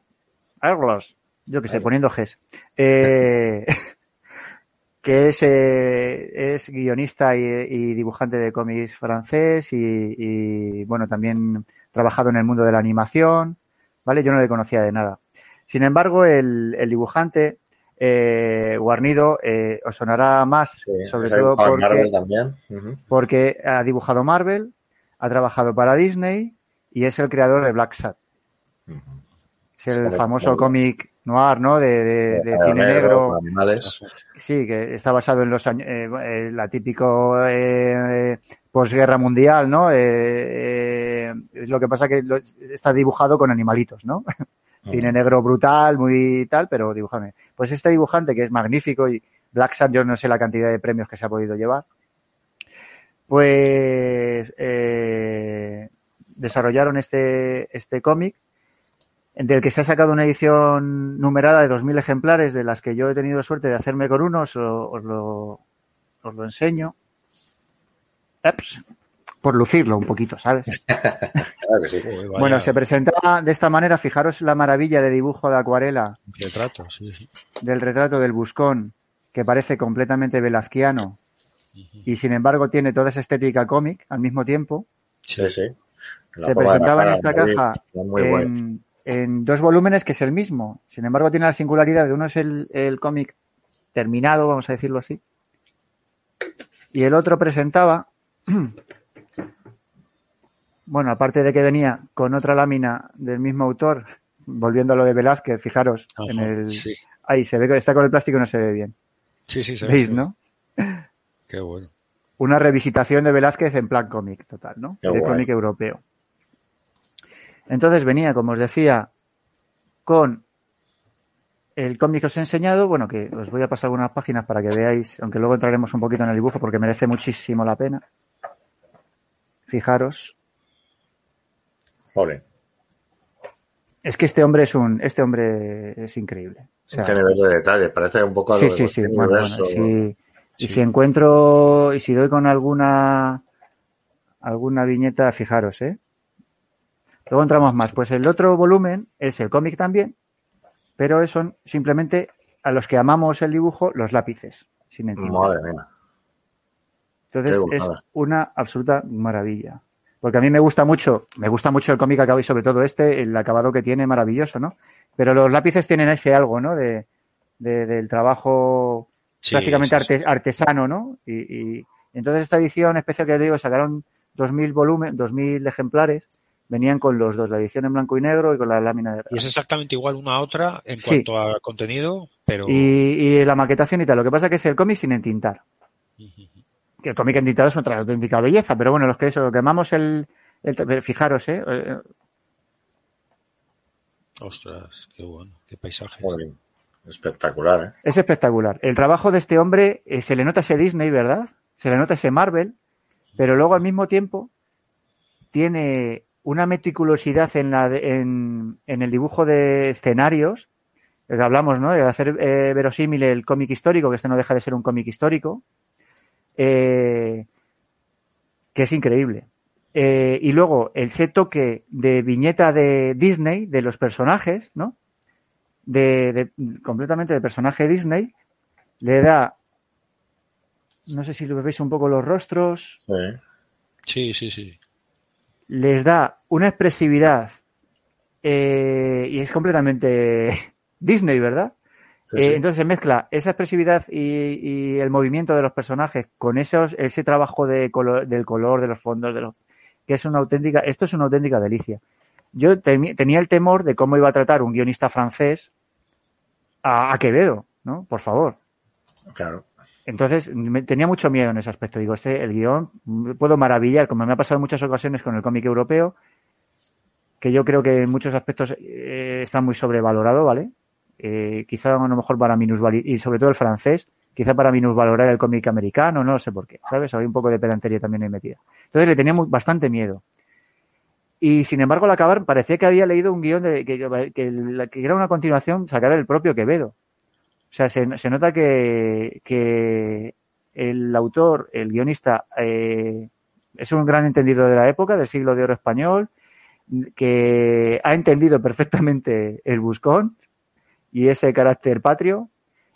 Airoles, yo que sé, poniendo Gs. Eh, que es, eh, es guionista y, y, dibujante de cómics francés y, y, bueno, también trabajado en el mundo de la animación, ¿vale? Yo no le conocía de nada. Sin embargo, el, el dibujante eh, Guarnido eh, os sonará más, sí, sobre todo porque, uh -huh. porque ha dibujado Marvel, ha trabajado para Disney y es el creador de Black Sat. Uh -huh. Es el sí, famoso cómic noir, ¿no? De, de, de cine negro. Animales. Sí, que está basado en los años, eh, la típico eh, posguerra mundial, ¿no? Eh, lo que pasa que lo, está dibujado con animalitos, ¿no? cine negro brutal, muy tal, pero dibujado. Pues este dibujante que es magnífico y Black Sun, yo no sé la cantidad de premios que se ha podido llevar, pues eh, desarrollaron este, este cómic del que se ha sacado una edición numerada de 2.000 ejemplares, de las que yo he tenido suerte de hacerme con uno, os lo, os lo, os lo enseño. Ups. Por lucirlo un poquito, ¿sabes? Claro que sí. Bueno, se presentaba de esta manera, fijaros la maravilla de dibujo de acuarela retrato, sí, sí. del retrato del Buscón, que parece completamente velazquiano y sin embargo tiene toda esa estética cómic al mismo tiempo. Sí, sí. La Se presentaba en esta caja muy- en, en dos volúmenes que es el mismo. Sin embargo, tiene la singularidad de uno es el, el cómic terminado, vamos a decirlo así, y el otro presentaba, bueno, aparte de que venía con otra lámina del mismo autor, volviendo a lo de Velázquez, fijaros, Ajá, en el, sí. ahí se ve que está con el plástico y no se ve bien. Sí, sí, se ve, ¿Veis, no? Qué bueno. una revisitación de Velázquez en plan cómic total, ¿no? Qué de cómic europeo. Entonces venía, como os decía, con el cómic que os he enseñado, bueno, que os voy a pasar algunas páginas para que veáis, aunque luego entraremos un poquito en el dibujo porque merece muchísimo la pena. Fijaros, Es que este hombre es un, este hombre es increíble. O sea, nivel de detalle. Parece un poco sí, sí, sí. Bueno, bueno, y si encuentro, y si doy con alguna, alguna viñeta, fijaros, ¿eh? Luego entramos más. Pues el otro volumen es el cómic también, pero son simplemente a los que amamos el dibujo, los lápices, sin entintar. Madre mía. Entonces es una absoluta maravilla. Porque a mí me gusta mucho, me gusta mucho el cómic acabado y sobre todo este, el acabado que tiene maravilloso, ¿no? Pero los lápices tienen ese algo, ¿no? De, de- del trabajo Sí, prácticamente sí, sí. arte- artesano, ¿no? Y, y entonces esta edición especial que te digo, sacaron 2.000 volumen, 2.000 ejemplares, venían con los dos, la edición en blanco y negro y con la lámina de Y es exactamente igual una a otra en Sí. cuanto a contenido, pero y, y la maquetación y tal. Lo que pasa que es el cómic sin entintar. Que el cómic entintado es otra auténtica belleza, pero bueno, los que eso, lo que amamos el, el- fijaros, ¿eh? Eh, ostras, qué bueno, qué paisaje. Espectacular, ¿eh? Es espectacular. El trabajo de este hombre, eh, se le nota ese Disney, ¿verdad? Se le nota ese Marvel, pero luego al mismo tiempo tiene una meticulosidad en, la de- en, en el dibujo de escenarios. Eh, Hablamos, ¿no? De hacer eh, verosímil el cómic histórico, que este no deja de ser un cómic histórico, eh, que es increíble. Eh, y luego ese toque de viñeta de Disney, de los personajes, ¿no? de, de- completamente de personaje Disney, le da, no sé si lo veis un poco los rostros, Sí. Sí, sí, les da una expresividad eh, y es completamente Disney, ¿verdad? Sí, Eh, sí. entonces se mezcla esa expresividad y, y el movimiento de los personajes con esos, ese trabajo de color, del color, de los fondos, de los, que es una auténtica, esto es una auténtica delicia. Yo tenía el temor de cómo iba a tratar un guionista francés a, a Quevedo, ¿no? Por favor. Claro. Entonces, me- tenía mucho miedo en ese aspecto. Digo, este, el guion, puedo maravillar, como me ha pasado en muchas ocasiones con el cómic europeo, que yo creo que en muchos aspectos eh, está muy sobrevalorado, ¿vale? Eh, quizá a lo mejor para minusvalorar, y sobre todo el francés, quizá para minusvalorar el cómic americano, no sé por qué, ¿sabes? Había un poco de pedantería también ahí metida. Entonces le tenía bastante miedo. Y sin embargo, al acabar, parecía que había leído un guion de, que, que, que era una continuación, sacar el propio Quevedo. O sea, se, se nota que, que el autor, el guionista, eh, es un gran entendido de la época, del siglo de oro español, que ha entendido perfectamente el buscón y ese carácter patrio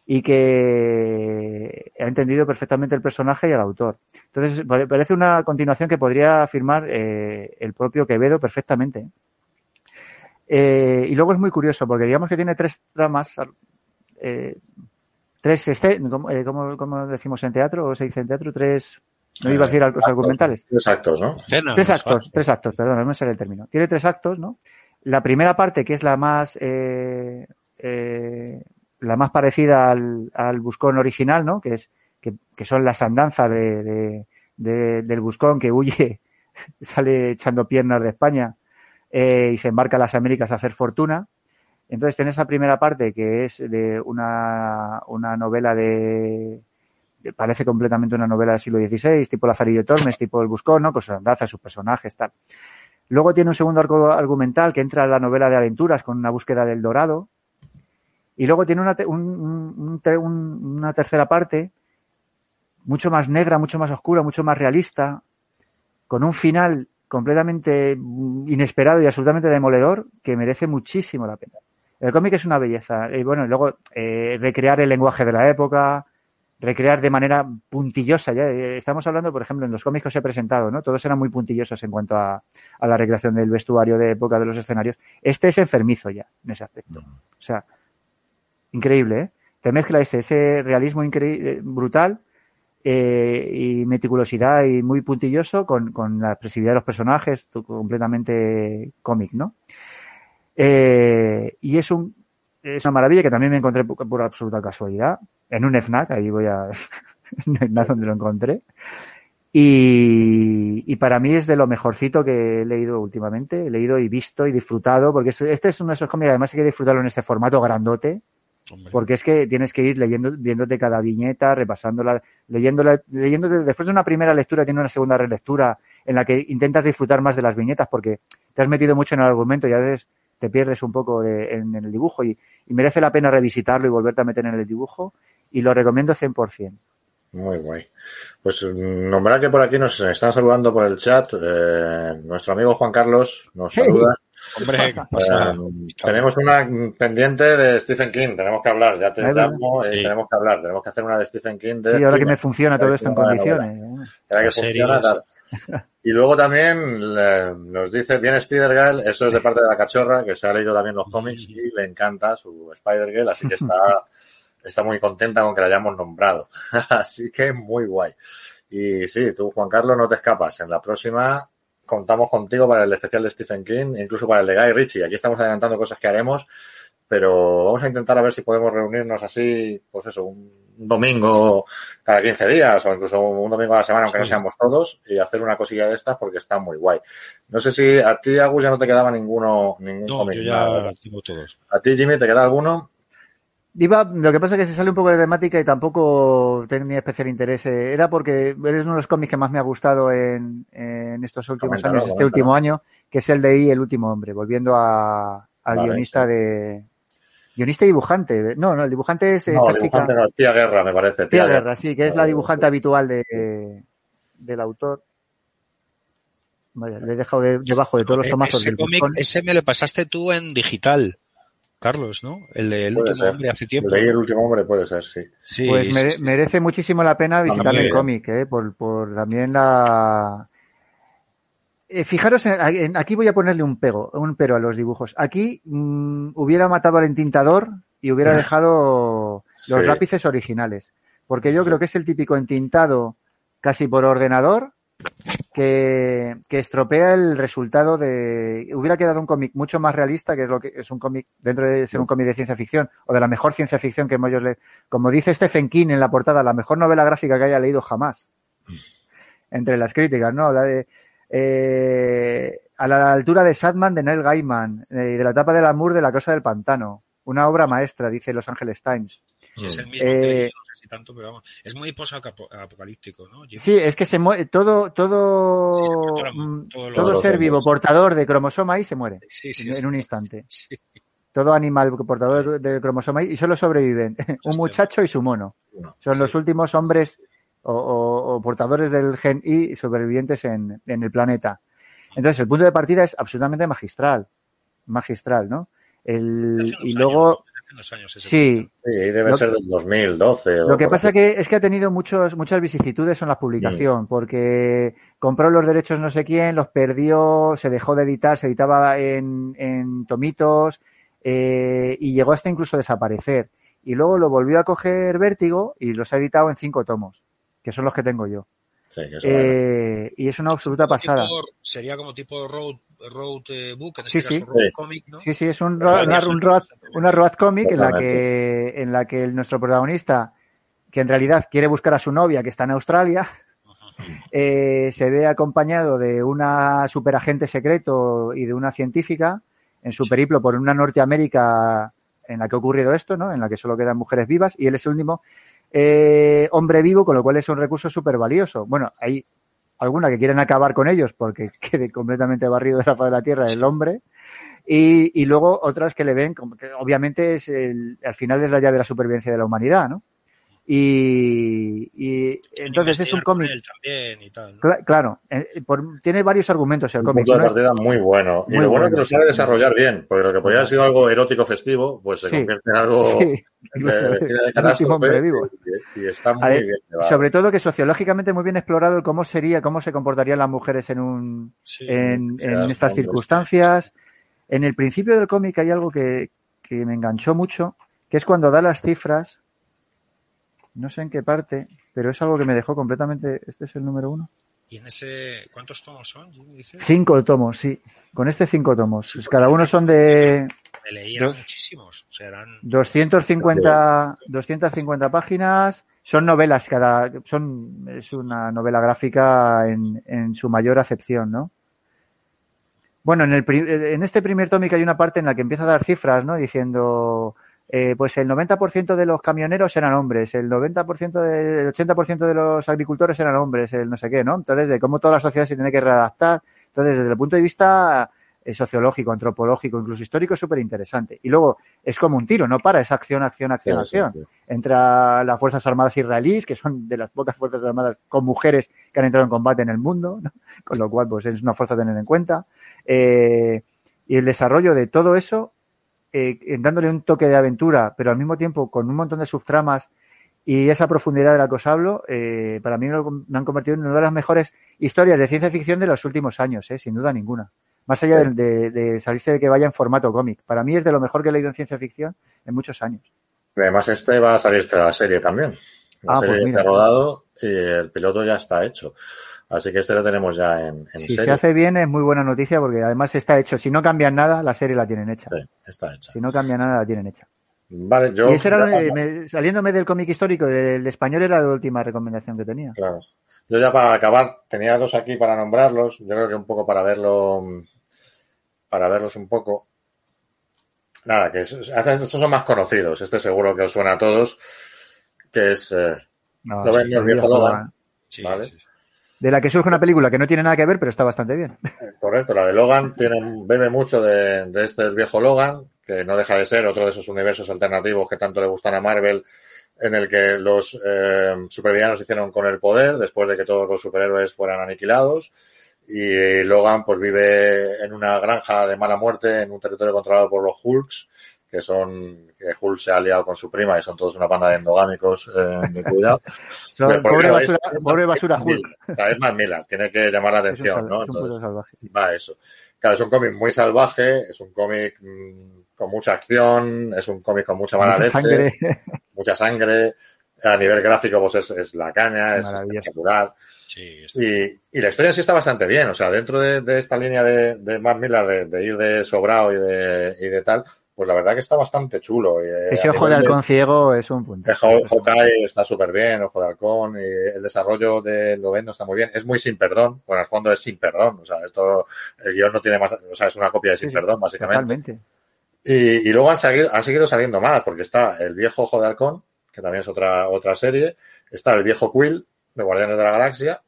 y que ha entendido perfectamente el personaje y el autor. Entonces, pare- parece una continuación que podría afirmar eh, el propio Quevedo perfectamente. Eh, y luego es muy curioso porque digamos que tiene tres tramas, eh, tres, este, ¿cómo, decimos en teatro o se dice en teatro? Tres, no iba a decir algo argumentales. Tres actos, ¿no? Tres actos, tres actos, perdón, no me sale el término. Tiene tres actos, ¿no? La primera parte, que es la más, eh, eh, la más parecida al, buscón original, ¿no? Que es, que, son las andanzas de, de- de- del buscón que huye, sale echando piernas de España eh, y se embarca a las Américas a hacer fortuna. Entonces, en esa primera parte, que es de una, una novela de, de- parece completamente una novela del siglo XVI, tipo Lazarillo Tormes, tipo El Buscón, ¿no? Con sus andanzas, sus personajes, tal. Luego tiene un segundo arco argumental que entra en la novela de aventuras con una búsqueda del dorado. Y luego tiene una, te- un- un- un te- un- una tercera parte mucho más negra, mucho más oscura, mucho más realista, con un final completamente inesperado y absolutamente demoledor que merece muchísimo la pena. El cómic es una belleza. Y bueno, y luego eh, recrear el lenguaje de la época, recrear de manera puntillosa. Ya eh, estamos hablando, por ejemplo, en los cómics que os he presentado, ¿no? Todos eran muy puntillosos en cuanto a, a la recreación del vestuario de época de los escenarios. Este es enfermizo ya, en ese aspecto. O sea, increíble, ¿eh? Te mezcla ese, ese realismo increíble, brutal eh, y meticulosidad y muy puntilloso con, con la expresividad de los personajes, completamente cómic, ¿no? Eh, y es un es una maravilla que también me encontré por, absoluta casualidad en un FNAC, ahí voy a FNAC donde lo encontré. Y, y para mí es de lo mejorcito que he leído últimamente, he leído y visto y disfrutado, porque es- este es uno de esos cómics, además hay que disfrutarlo en este formato grandote, Hombre. porque es que tienes que ir leyendo, viéndote cada viñeta, repasándola, leyéndola, leyéndote, después de una primera lectura tiene una segunda relectura en la que intentas disfrutar más de las viñetas porque te has metido mucho en el argumento y a veces te pierdes un poco de- en, en el dibujo y, y merece la pena revisitarlo y volverte a meter en el dibujo y lo recomiendo 100%. Muy guay. Pues mm, nombrar que por aquí nos están saludando por el chat. eh, nuestro amigo Juan Carlos nos saluda. Hombre. Eh, tenemos una pendiente de Stephen King, tenemos que hablar, ya te llamo y Sí. tenemos que hablar, tenemos que hacer una de Stephen King. De Sí, ahora que me funciona todo esto en condiciones. ¿eh? Que funciona, tal. Y luego también le- nos dice, bien Spider-Girl, eso es de parte de la cachorra, que se ha leído también los cómics y le encanta su Spider-Girl, así que está, está muy contenta con que la hayamos nombrado. así que muy guay. Y sí, tú, Juan Carlos, no te escapas. En la próxima contamos contigo para el especial de Stephen King, incluso para el de Guy Ritchie. Aquí estamos adelantando cosas que haremos, pero vamos a intentar a ver si podemos reunirnos así, pues eso, un domingo cada 15 días o incluso un domingo a la semana, aunque no seamos todos, y hacer una cosilla de estas porque está muy guay. No sé si a ti, Agus, ya no te quedaba ninguno, ningún No, yo ya tengo todos. A ti, Jimmy, ¿te queda alguno? Iba, lo que pasa es que se sale un poco de temática y tampoco tenía especial interés. Era porque eres uno de los cómics que más me ha gustado en, en estos últimos Coméntalo, años, este último año, que es el de I, El último hombre, volviendo a, al Vale, guionista sí. de. Guionista y dibujante. No, no, el dibujante es No, esta dibujante chica. no, Tía Guerra, me parece. Tía Tía Guerra, sí, que es la Vale. dibujante habitual de, del autor. Vaya, le he dejado de- debajo de todos los Eh, tomazos ese del cómic, ese me lo pasaste tú en digital, Carlos, ¿no? El del Puede último ser. hombre hace tiempo. Leí el último hombre, puede ser, sí. Sí, Pues sí, mere- sí. merece muchísimo la pena visitar el cómic, ¿eh? por, por también la... Eh, fijaros, en- en- aquí voy a ponerle un pego, un pero a los dibujos. Aquí mm, hubiera matado al entintador y hubiera dejado los Sí. lápices originales. Porque yo creo que es el típico entintado casi por ordenador que, que estropea el resultado de... Hubiera quedado un cómic mucho más realista, que es lo que es un cómic, dentro de ser un cómic de ciencia ficción, o de la mejor ciencia ficción que hemos yo le... Como dice Stephen King en la portada, la mejor novela gráfica que haya leído jamás. Entre las críticas, ¿no? Habla de... eh, a la altura de Sadman de Neil Gaiman, eh, de la etapa del amor de la cosa del pantano. Una obra maestra, dice Los Angeles Times. Sí, es el mismo Eh, que tanto, pero vamos. Es muy posapocalíptico, ¿no? Jim? Sí, es que se muere todo, todo, Sí, se muere todo- mm, todo todo ser vivo portador de cromosoma Y se muere Sí, sí, en, un instante. Todo animal portador de, cromosoma Y solo sobreviven un muchacho y su mono. No. Son los últimos hombres o, o- o portadores del gen Y sobrevivientes en, en el planeta. Entonces, el punto de partida es absolutamente magistral. Magistral, ¿no? El, Hace unos y luego, ¿no? Hace unos años ese sí. Sí, debe Lo- ser del 2012. o Lo que pasa que es que ha tenido muchos, muchas vicisitudes en la publicación, porque compró los derechos no sé quién, los perdió, se dejó de editar, se editaba en, en tomitos eh, y llegó hasta incluso desaparecer. Y luego lo volvió a coger Vértigo y los ha editado en cinco tomos, que son los que tengo yo. Sí, que. Eh, y es una absoluta pasada. tipo- sería como tipo road, road eh, book, en Sí, este sí. caso road Sí. comic, ¿no? Sí, sí, es un, una, un road, una road comic en la que, en la que el- nuestro protagonista, que en realidad quiere buscar a su novia que está en Australia, eh, se ve acompañado de una superagente secreto y de una científica en su periplo por una Norteamérica en la que ha ocurrido esto, ¿no? En la que solo quedan mujeres vivas y él es el último eh, hombre vivo, con lo cual es un recurso súper valioso. Bueno, hay alguna que quieren acabar con ellos porque quede completamente barrido de la faz de la Tierra el hombre. Y, y luego otras que le ven, como que obviamente es el, al final es la llave de la supervivencia de la humanidad, ¿no? Y, y entonces es un cómic. también y tal. Cla- Claro, eh, por- tiene varios argumentos el Un cómic. punto de partida muy bueno. Y Muy lo bueno es bueno. que lo sabe desarrollar bien, porque lo que podía haber sido algo erótico festivo, pues se Sí. convierte en algo Sí, de, hombre vivo. y, y está muy ver, bien llevado. Sobre todo que sociológicamente muy bien explorado el cómo sería, cómo se comportarían las mujeres en un Sí. en, en estas circunstancias. En el principio del cómic hay algo que, que me enganchó mucho, que es cuando da las cifras, no sé en qué parte, pero es algo que me dejó completamente. Este es el número uno. ¿Y en ese cuántos tomos son? Jimmy, dices? Cinco tomos, sí. Con este cinco tomos. Cada uno son de Me leí eran Dos. muchísimos. O sea, eran 250, 250 páginas. Son novelas, cada, son, es una novela gráfica en, en su mayor acepción, ¿no? Bueno, en, el, en este primer tómico hay una parte en la que empieza a dar cifras, ¿no? Diciendo, eh, pues el 90% de los camioneros eran hombres, el 90%, de, el 80% de los agricultores eran hombres, el no sé qué, ¿no? Entonces, de cómo toda la sociedad se tiene que readaptar. Entonces, desde el punto de vista eh, sociológico, antropológico, incluso histórico, es súper interesante. Y luego, es como un tiro, no para, es acción, acción, acción, Sí, sí, acción. sí. Entra las Fuerzas Armadas israelíes, que son de las pocas Fuerzas Armadas con mujeres que han entrado en combate en el mundo, ¿no? con lo cual pues es una fuerza a tener en cuenta. Eh, y el desarrollo de todo eso, eh, dándole un toque de aventura, pero al mismo tiempo con un montón de subtramas y esa profundidad de la que os hablo, eh, para mí me, han convertido en una de las mejores historias de ciencia ficción de los últimos años, eh, sin duda ninguna. Más allá de, de- de salirse de que vaya en formato cómic. Para mí es de lo mejor que he leído en ciencia ficción en muchos años. Además, este va a salir de la serie también. La Ah, serie pues mira. está rodado y el piloto ya está hecho. Así que este lo tenemos ya en, en Si se hace bien es muy buena noticia porque además está hecho. Si no cambian nada, la serie la tienen hecha. Sí, está hecha. Si no cambia nada, la tienen hecha. Vale, yo. y ese era, ya para- me- saliéndome del cómic histórico del español era la última recomendación que tenía. Claro. Yo ya para acabar, tenía dos aquí para nombrarlos. Yo creo que un poco para verlo, para verlos un poco. Nada, que es- estos son más conocidos. Este seguro que os suena a todos, que es eh, No, Lo sí, ven el viejo Logan. Logan. Sí, Vale. sí, sí. De la que surge una película que no tiene nada que ver, pero está bastante bien. correcto. La de Logan tiene, bebe mucho de, este viejo Logan, que no deja de ser otro de esos universos alternativos que tanto le gustan a Marvel, en el que los eh, supervillanos hicieron con el poder después de que todos los superhéroes fueran aniquilados. Y Logan pues vive en una granja de mala muerte en un territorio controlado por los Hulks, que son que Hulk se ha aliado con su prima y son todos una banda de endogámicos eh, de cuidado. So- pobre, basura, es- pobre basura es Hulk. Miller. Es más Miller, tiene que llamar la Es un, atención, ¿no? es un Entonces, salvaje. va a eso. Claro, es un cómic muy salvaje, es un cómic mm, con mucha acción, es un cómic con mucha mala Mucha leche, sangre. mucha sangre. A nivel gráfico, pues es, es la caña, es espectacular. Sí, está- Y, y la historia en sí está bastante bien. O sea, dentro de, de esta línea de, de Matt Miller, de, de ir de sobrado y de, y de tal, pues la verdad que está bastante chulo. Eh, Ese ojo de halcón ciego es un punto. el Haw- Hawkeye está súper bien, Ojo de Halcón, y el desarrollo de Lovendo está muy bien. Es muy sin perdón, bueno, al fondo es sin perdón, o sea, esto, el guion no tiene más, o sea, es una copia de sin sí, perdón, básicamente. Totalmente. Y, y luego han seguido, han seguido saliendo más, porque está el viejo Ojo de Halcón, que también es otra, otra serie, está el viejo Quill, de Guardianes de la Galaxia,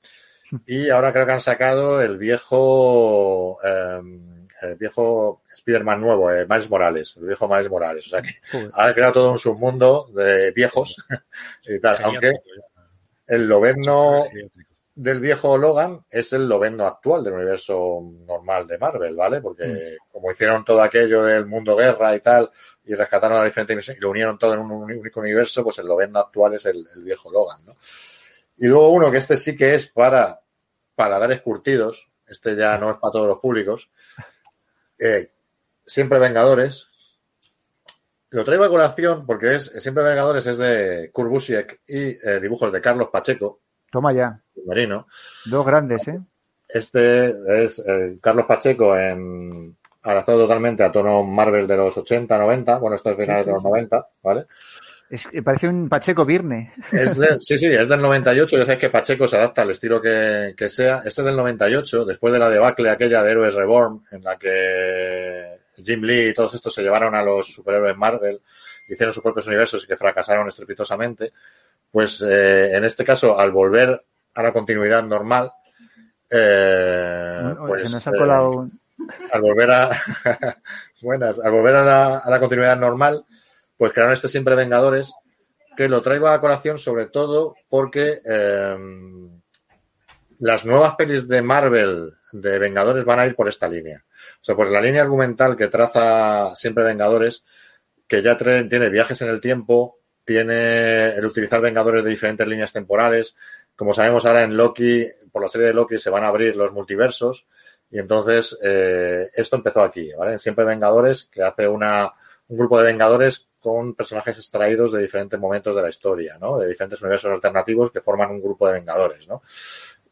y ahora creo que han sacado el viejo, eh, el viejo Spider-Man nuevo, eh, Miles Morales, el viejo Miles Morales, o sea que Joder. ha creado todo un submundo de viejos y tal, aunque el Geriátrico. del viejo Logan es el Lovendo actual del universo normal de Marvel, ¿vale? Porque como hicieron todo aquello del mundo guerra y tal, y rescataron a diferentes misiones y lo unieron todo en un único universo, pues el Lovendo actual es el, el viejo Logan, ¿no? Y luego uno que este sí que es para paladares curtidos, este ya no es para todos los públicos, eh, Siempre Vengadores. Lo traigo a colación porque es Siempre Vengadores es de Kurt Busiek y eh, dibujos de Carlos Pacheco, Toma ya. Merino. Dos grandes, ¿eh? Este es eh, Carlos Pacheco en adaptado totalmente a tono Marvel de los 80, 90. Bueno, esto es finales Sí, sí. de los 90, ¿vale? Es, parece un Pacheco Virne. Es de- sí, sí, es del 98. Ya sabes que Pacheco se adapta al estilo que, que sea. Este es del 98, después de la debacle aquella de Héroes Reborn, en la que Jim Lee y todos estos se llevaron a los superhéroes Marvel, hicieron sus propios universos y que fracasaron estrepitosamente. Pues eh, en este caso, al volver a la continuidad normal, eh, Oye, pues, se nos ha eh, colado un- al volver a buenas, al volver a la, a la continuidad normal, pues crearon este siempre Vengadores que lo traigo a colación sobre todo porque eh, las nuevas pelis de Marvel de Vengadores van a ir por esta línea. O sea, por la línea argumental que traza siempre Vengadores, que ya tiene viajes en el tiempo, tiene el utilizar Vengadores de diferentes líneas temporales. Como sabemos ahora en Loki, por la serie de Loki se van a abrir los multiversos y entonces eh, esto empezó aquí, ¿vale? Siempre Vengadores, que hace una, un grupo de Vengadores con personajes extraídos de diferentes momentos de la historia, ¿no? De diferentes universos alternativos que forman un grupo de Vengadores, ¿no?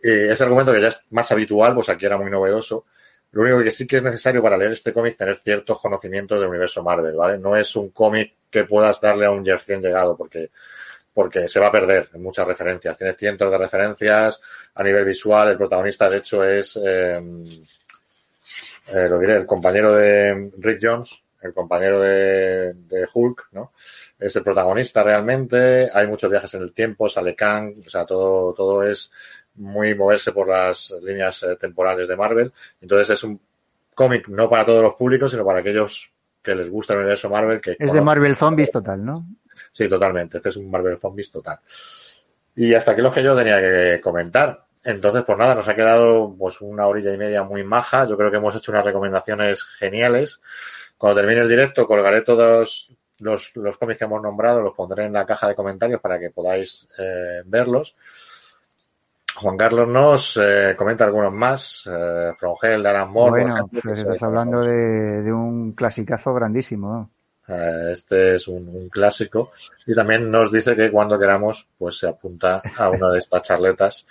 Eh, ese argumento que ya es más habitual, pues aquí era muy novedoso. Lo único que sí que es necesario para leer este cómic tener ciertos conocimientos del universo Marvel, ¿vale? No es un cómic que puedas darle a un recién llegado porque, porque se va a perder en muchas referencias. Tiene cientos de referencias a nivel visual. El protagonista, de hecho, es, eh, eh, lo diré, el compañero de Rick Jones, el compañero de, de Hulk, ¿no? Es el protagonista realmente. Hay muchos viajes en el tiempo, sale Kang, o sea, todo, todo es muy moverse por las líneas eh, temporales de Marvel. Entonces es un cómic no para todos los públicos, sino para aquellos que les gusta el universo Marvel. Que Es de Marvel Zombies total, ¿no? Sí, totalmente. Este es un Marvel Zombies total. Y hasta aquí lo que yo tenía que comentar. Entonces, pues nada, nos ha quedado pues una orilla y media muy maja. Yo creo que hemos hecho unas recomendaciones geniales. Cuando termine el directo, colgaré todos los, los cómics que hemos nombrado, los pondré en la caja de comentarios para que podáis eh, verlos. Juan Carlos nos eh, comenta algunos más. Eh, de Alan Moore. bueno, ejemplo, pues estás hablando de, de un clasicazo grandísimo. Eh, Este es un, un clásico. Y también nos dice que cuando queramos, pues se apunta a una de estas charletas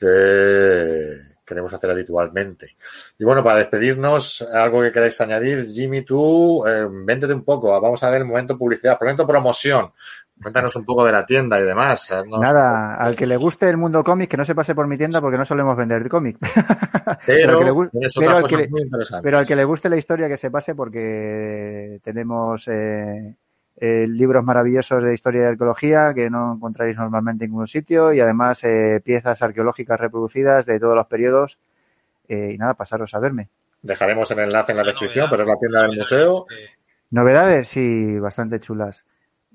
que queremos hacer habitualmente. Y bueno, para despedirnos, algo que queráis añadir, Jimmy, tú, eh, véntete un poco. Vamos a ver el momento publicidad, momento promoción. Cuéntanos un poco de la tienda y demás. Haznos- Nada, al que le guste el mundo cómic, que no se pase por mi tienda porque no solemos vender cómic. Pero, al que le pero al que interesantes. Pero al que le guste la historia, que se pase porque tenemos eh, eh, libros maravillosos de historia y arqueología que no encontráis normalmente en ningún sitio y además eh, piezas arqueológicas reproducidas de todos los periodos. Eh, y nada, pasaros a verme. Dejaremos el enlace en la descripción, novedad, pero es la tienda del novedad, museo. eh, Novedades, sí, bastante chulas.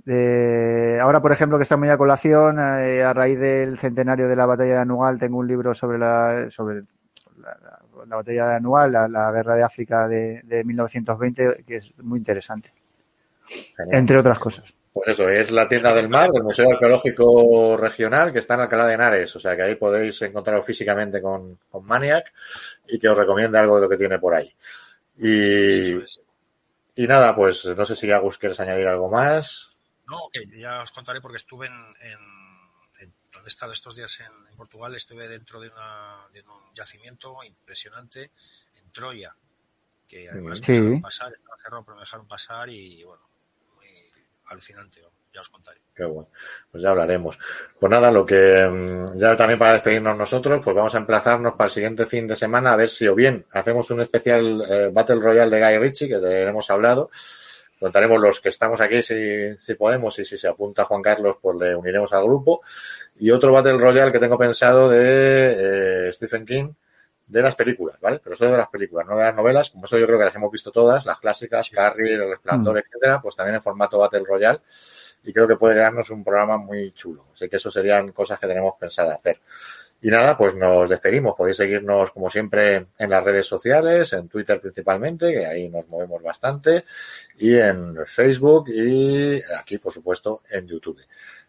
Eh, ahora, por ejemplo, que está muy a colación, eh, a raíz del centenario de la batalla de Anual, tengo un libro sobre la, sobre la, la- la batalla de Anual, la, la guerra de África de, de 1920, que es muy interesante, Genial. entre otras cosas. Pues eso, es la tienda del mar del Museo Arqueológico Regional que está en Alcalá de Henares. O sea que ahí podéis encontrarlo físicamente con, con Maniac y que os recomiende algo de lo que tiene por ahí. Y, es. y nada, pues no sé si Agus quieres añadir algo más. No, que ya os contaré porque estuve en, en- en- donde he estado estos días en, en Portugal, estuve dentro de, una, de un yacimiento impresionante en Troya, que además Sí. me dejaron pasar, estaba cerrado, pero me dejaron pasar y bueno, alucinante, ya os contaré. Qué bueno. Pues ya hablaremos. Pues nada, lo que mm, ya también para despedirnos nosotros, pues vamos a emplazarnos para el siguiente fin de semana a ver si o bien hacemos un especial eh, Battle Royale de Guy Ritchie, que te hemos hablado. Contaremos los que estamos aquí si, si podemos y si se apunta Juan Carlos, pues le uniremos al grupo. Y otro Battle Royale que tengo pensado de eh, Stephen King, de las películas, ¿vale? Pero solo de las películas, no de las novelas. Como eso yo creo que las hemos visto todas, las clásicas, Sí. Carrie, El Resplandor, etcétera, pues también en formato Battle Royale y creo que puede quedarnos un programa muy chulo. Así que eso serían cosas que tenemos pensado hacer. Y nada, pues nos despedimos. Podéis seguirnos como siempre en las redes sociales, en Twitter principalmente, que ahí nos movemos bastante, y en Facebook y aquí, por supuesto, en YouTube.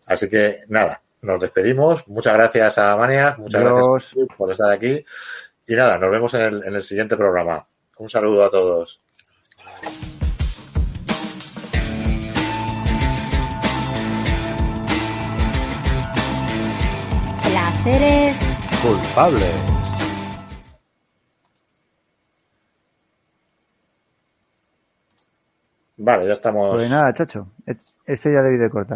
Así que nada, nos despedimos. Muchas gracias a Mania, muchas gracias por estar aquí. Y nada, nos vemos en el, en el siguiente programa. Un saludo a todos. Placeres. Culpables. Vale, ya estamos. Pues nada, chacho, este ya debí de cortar.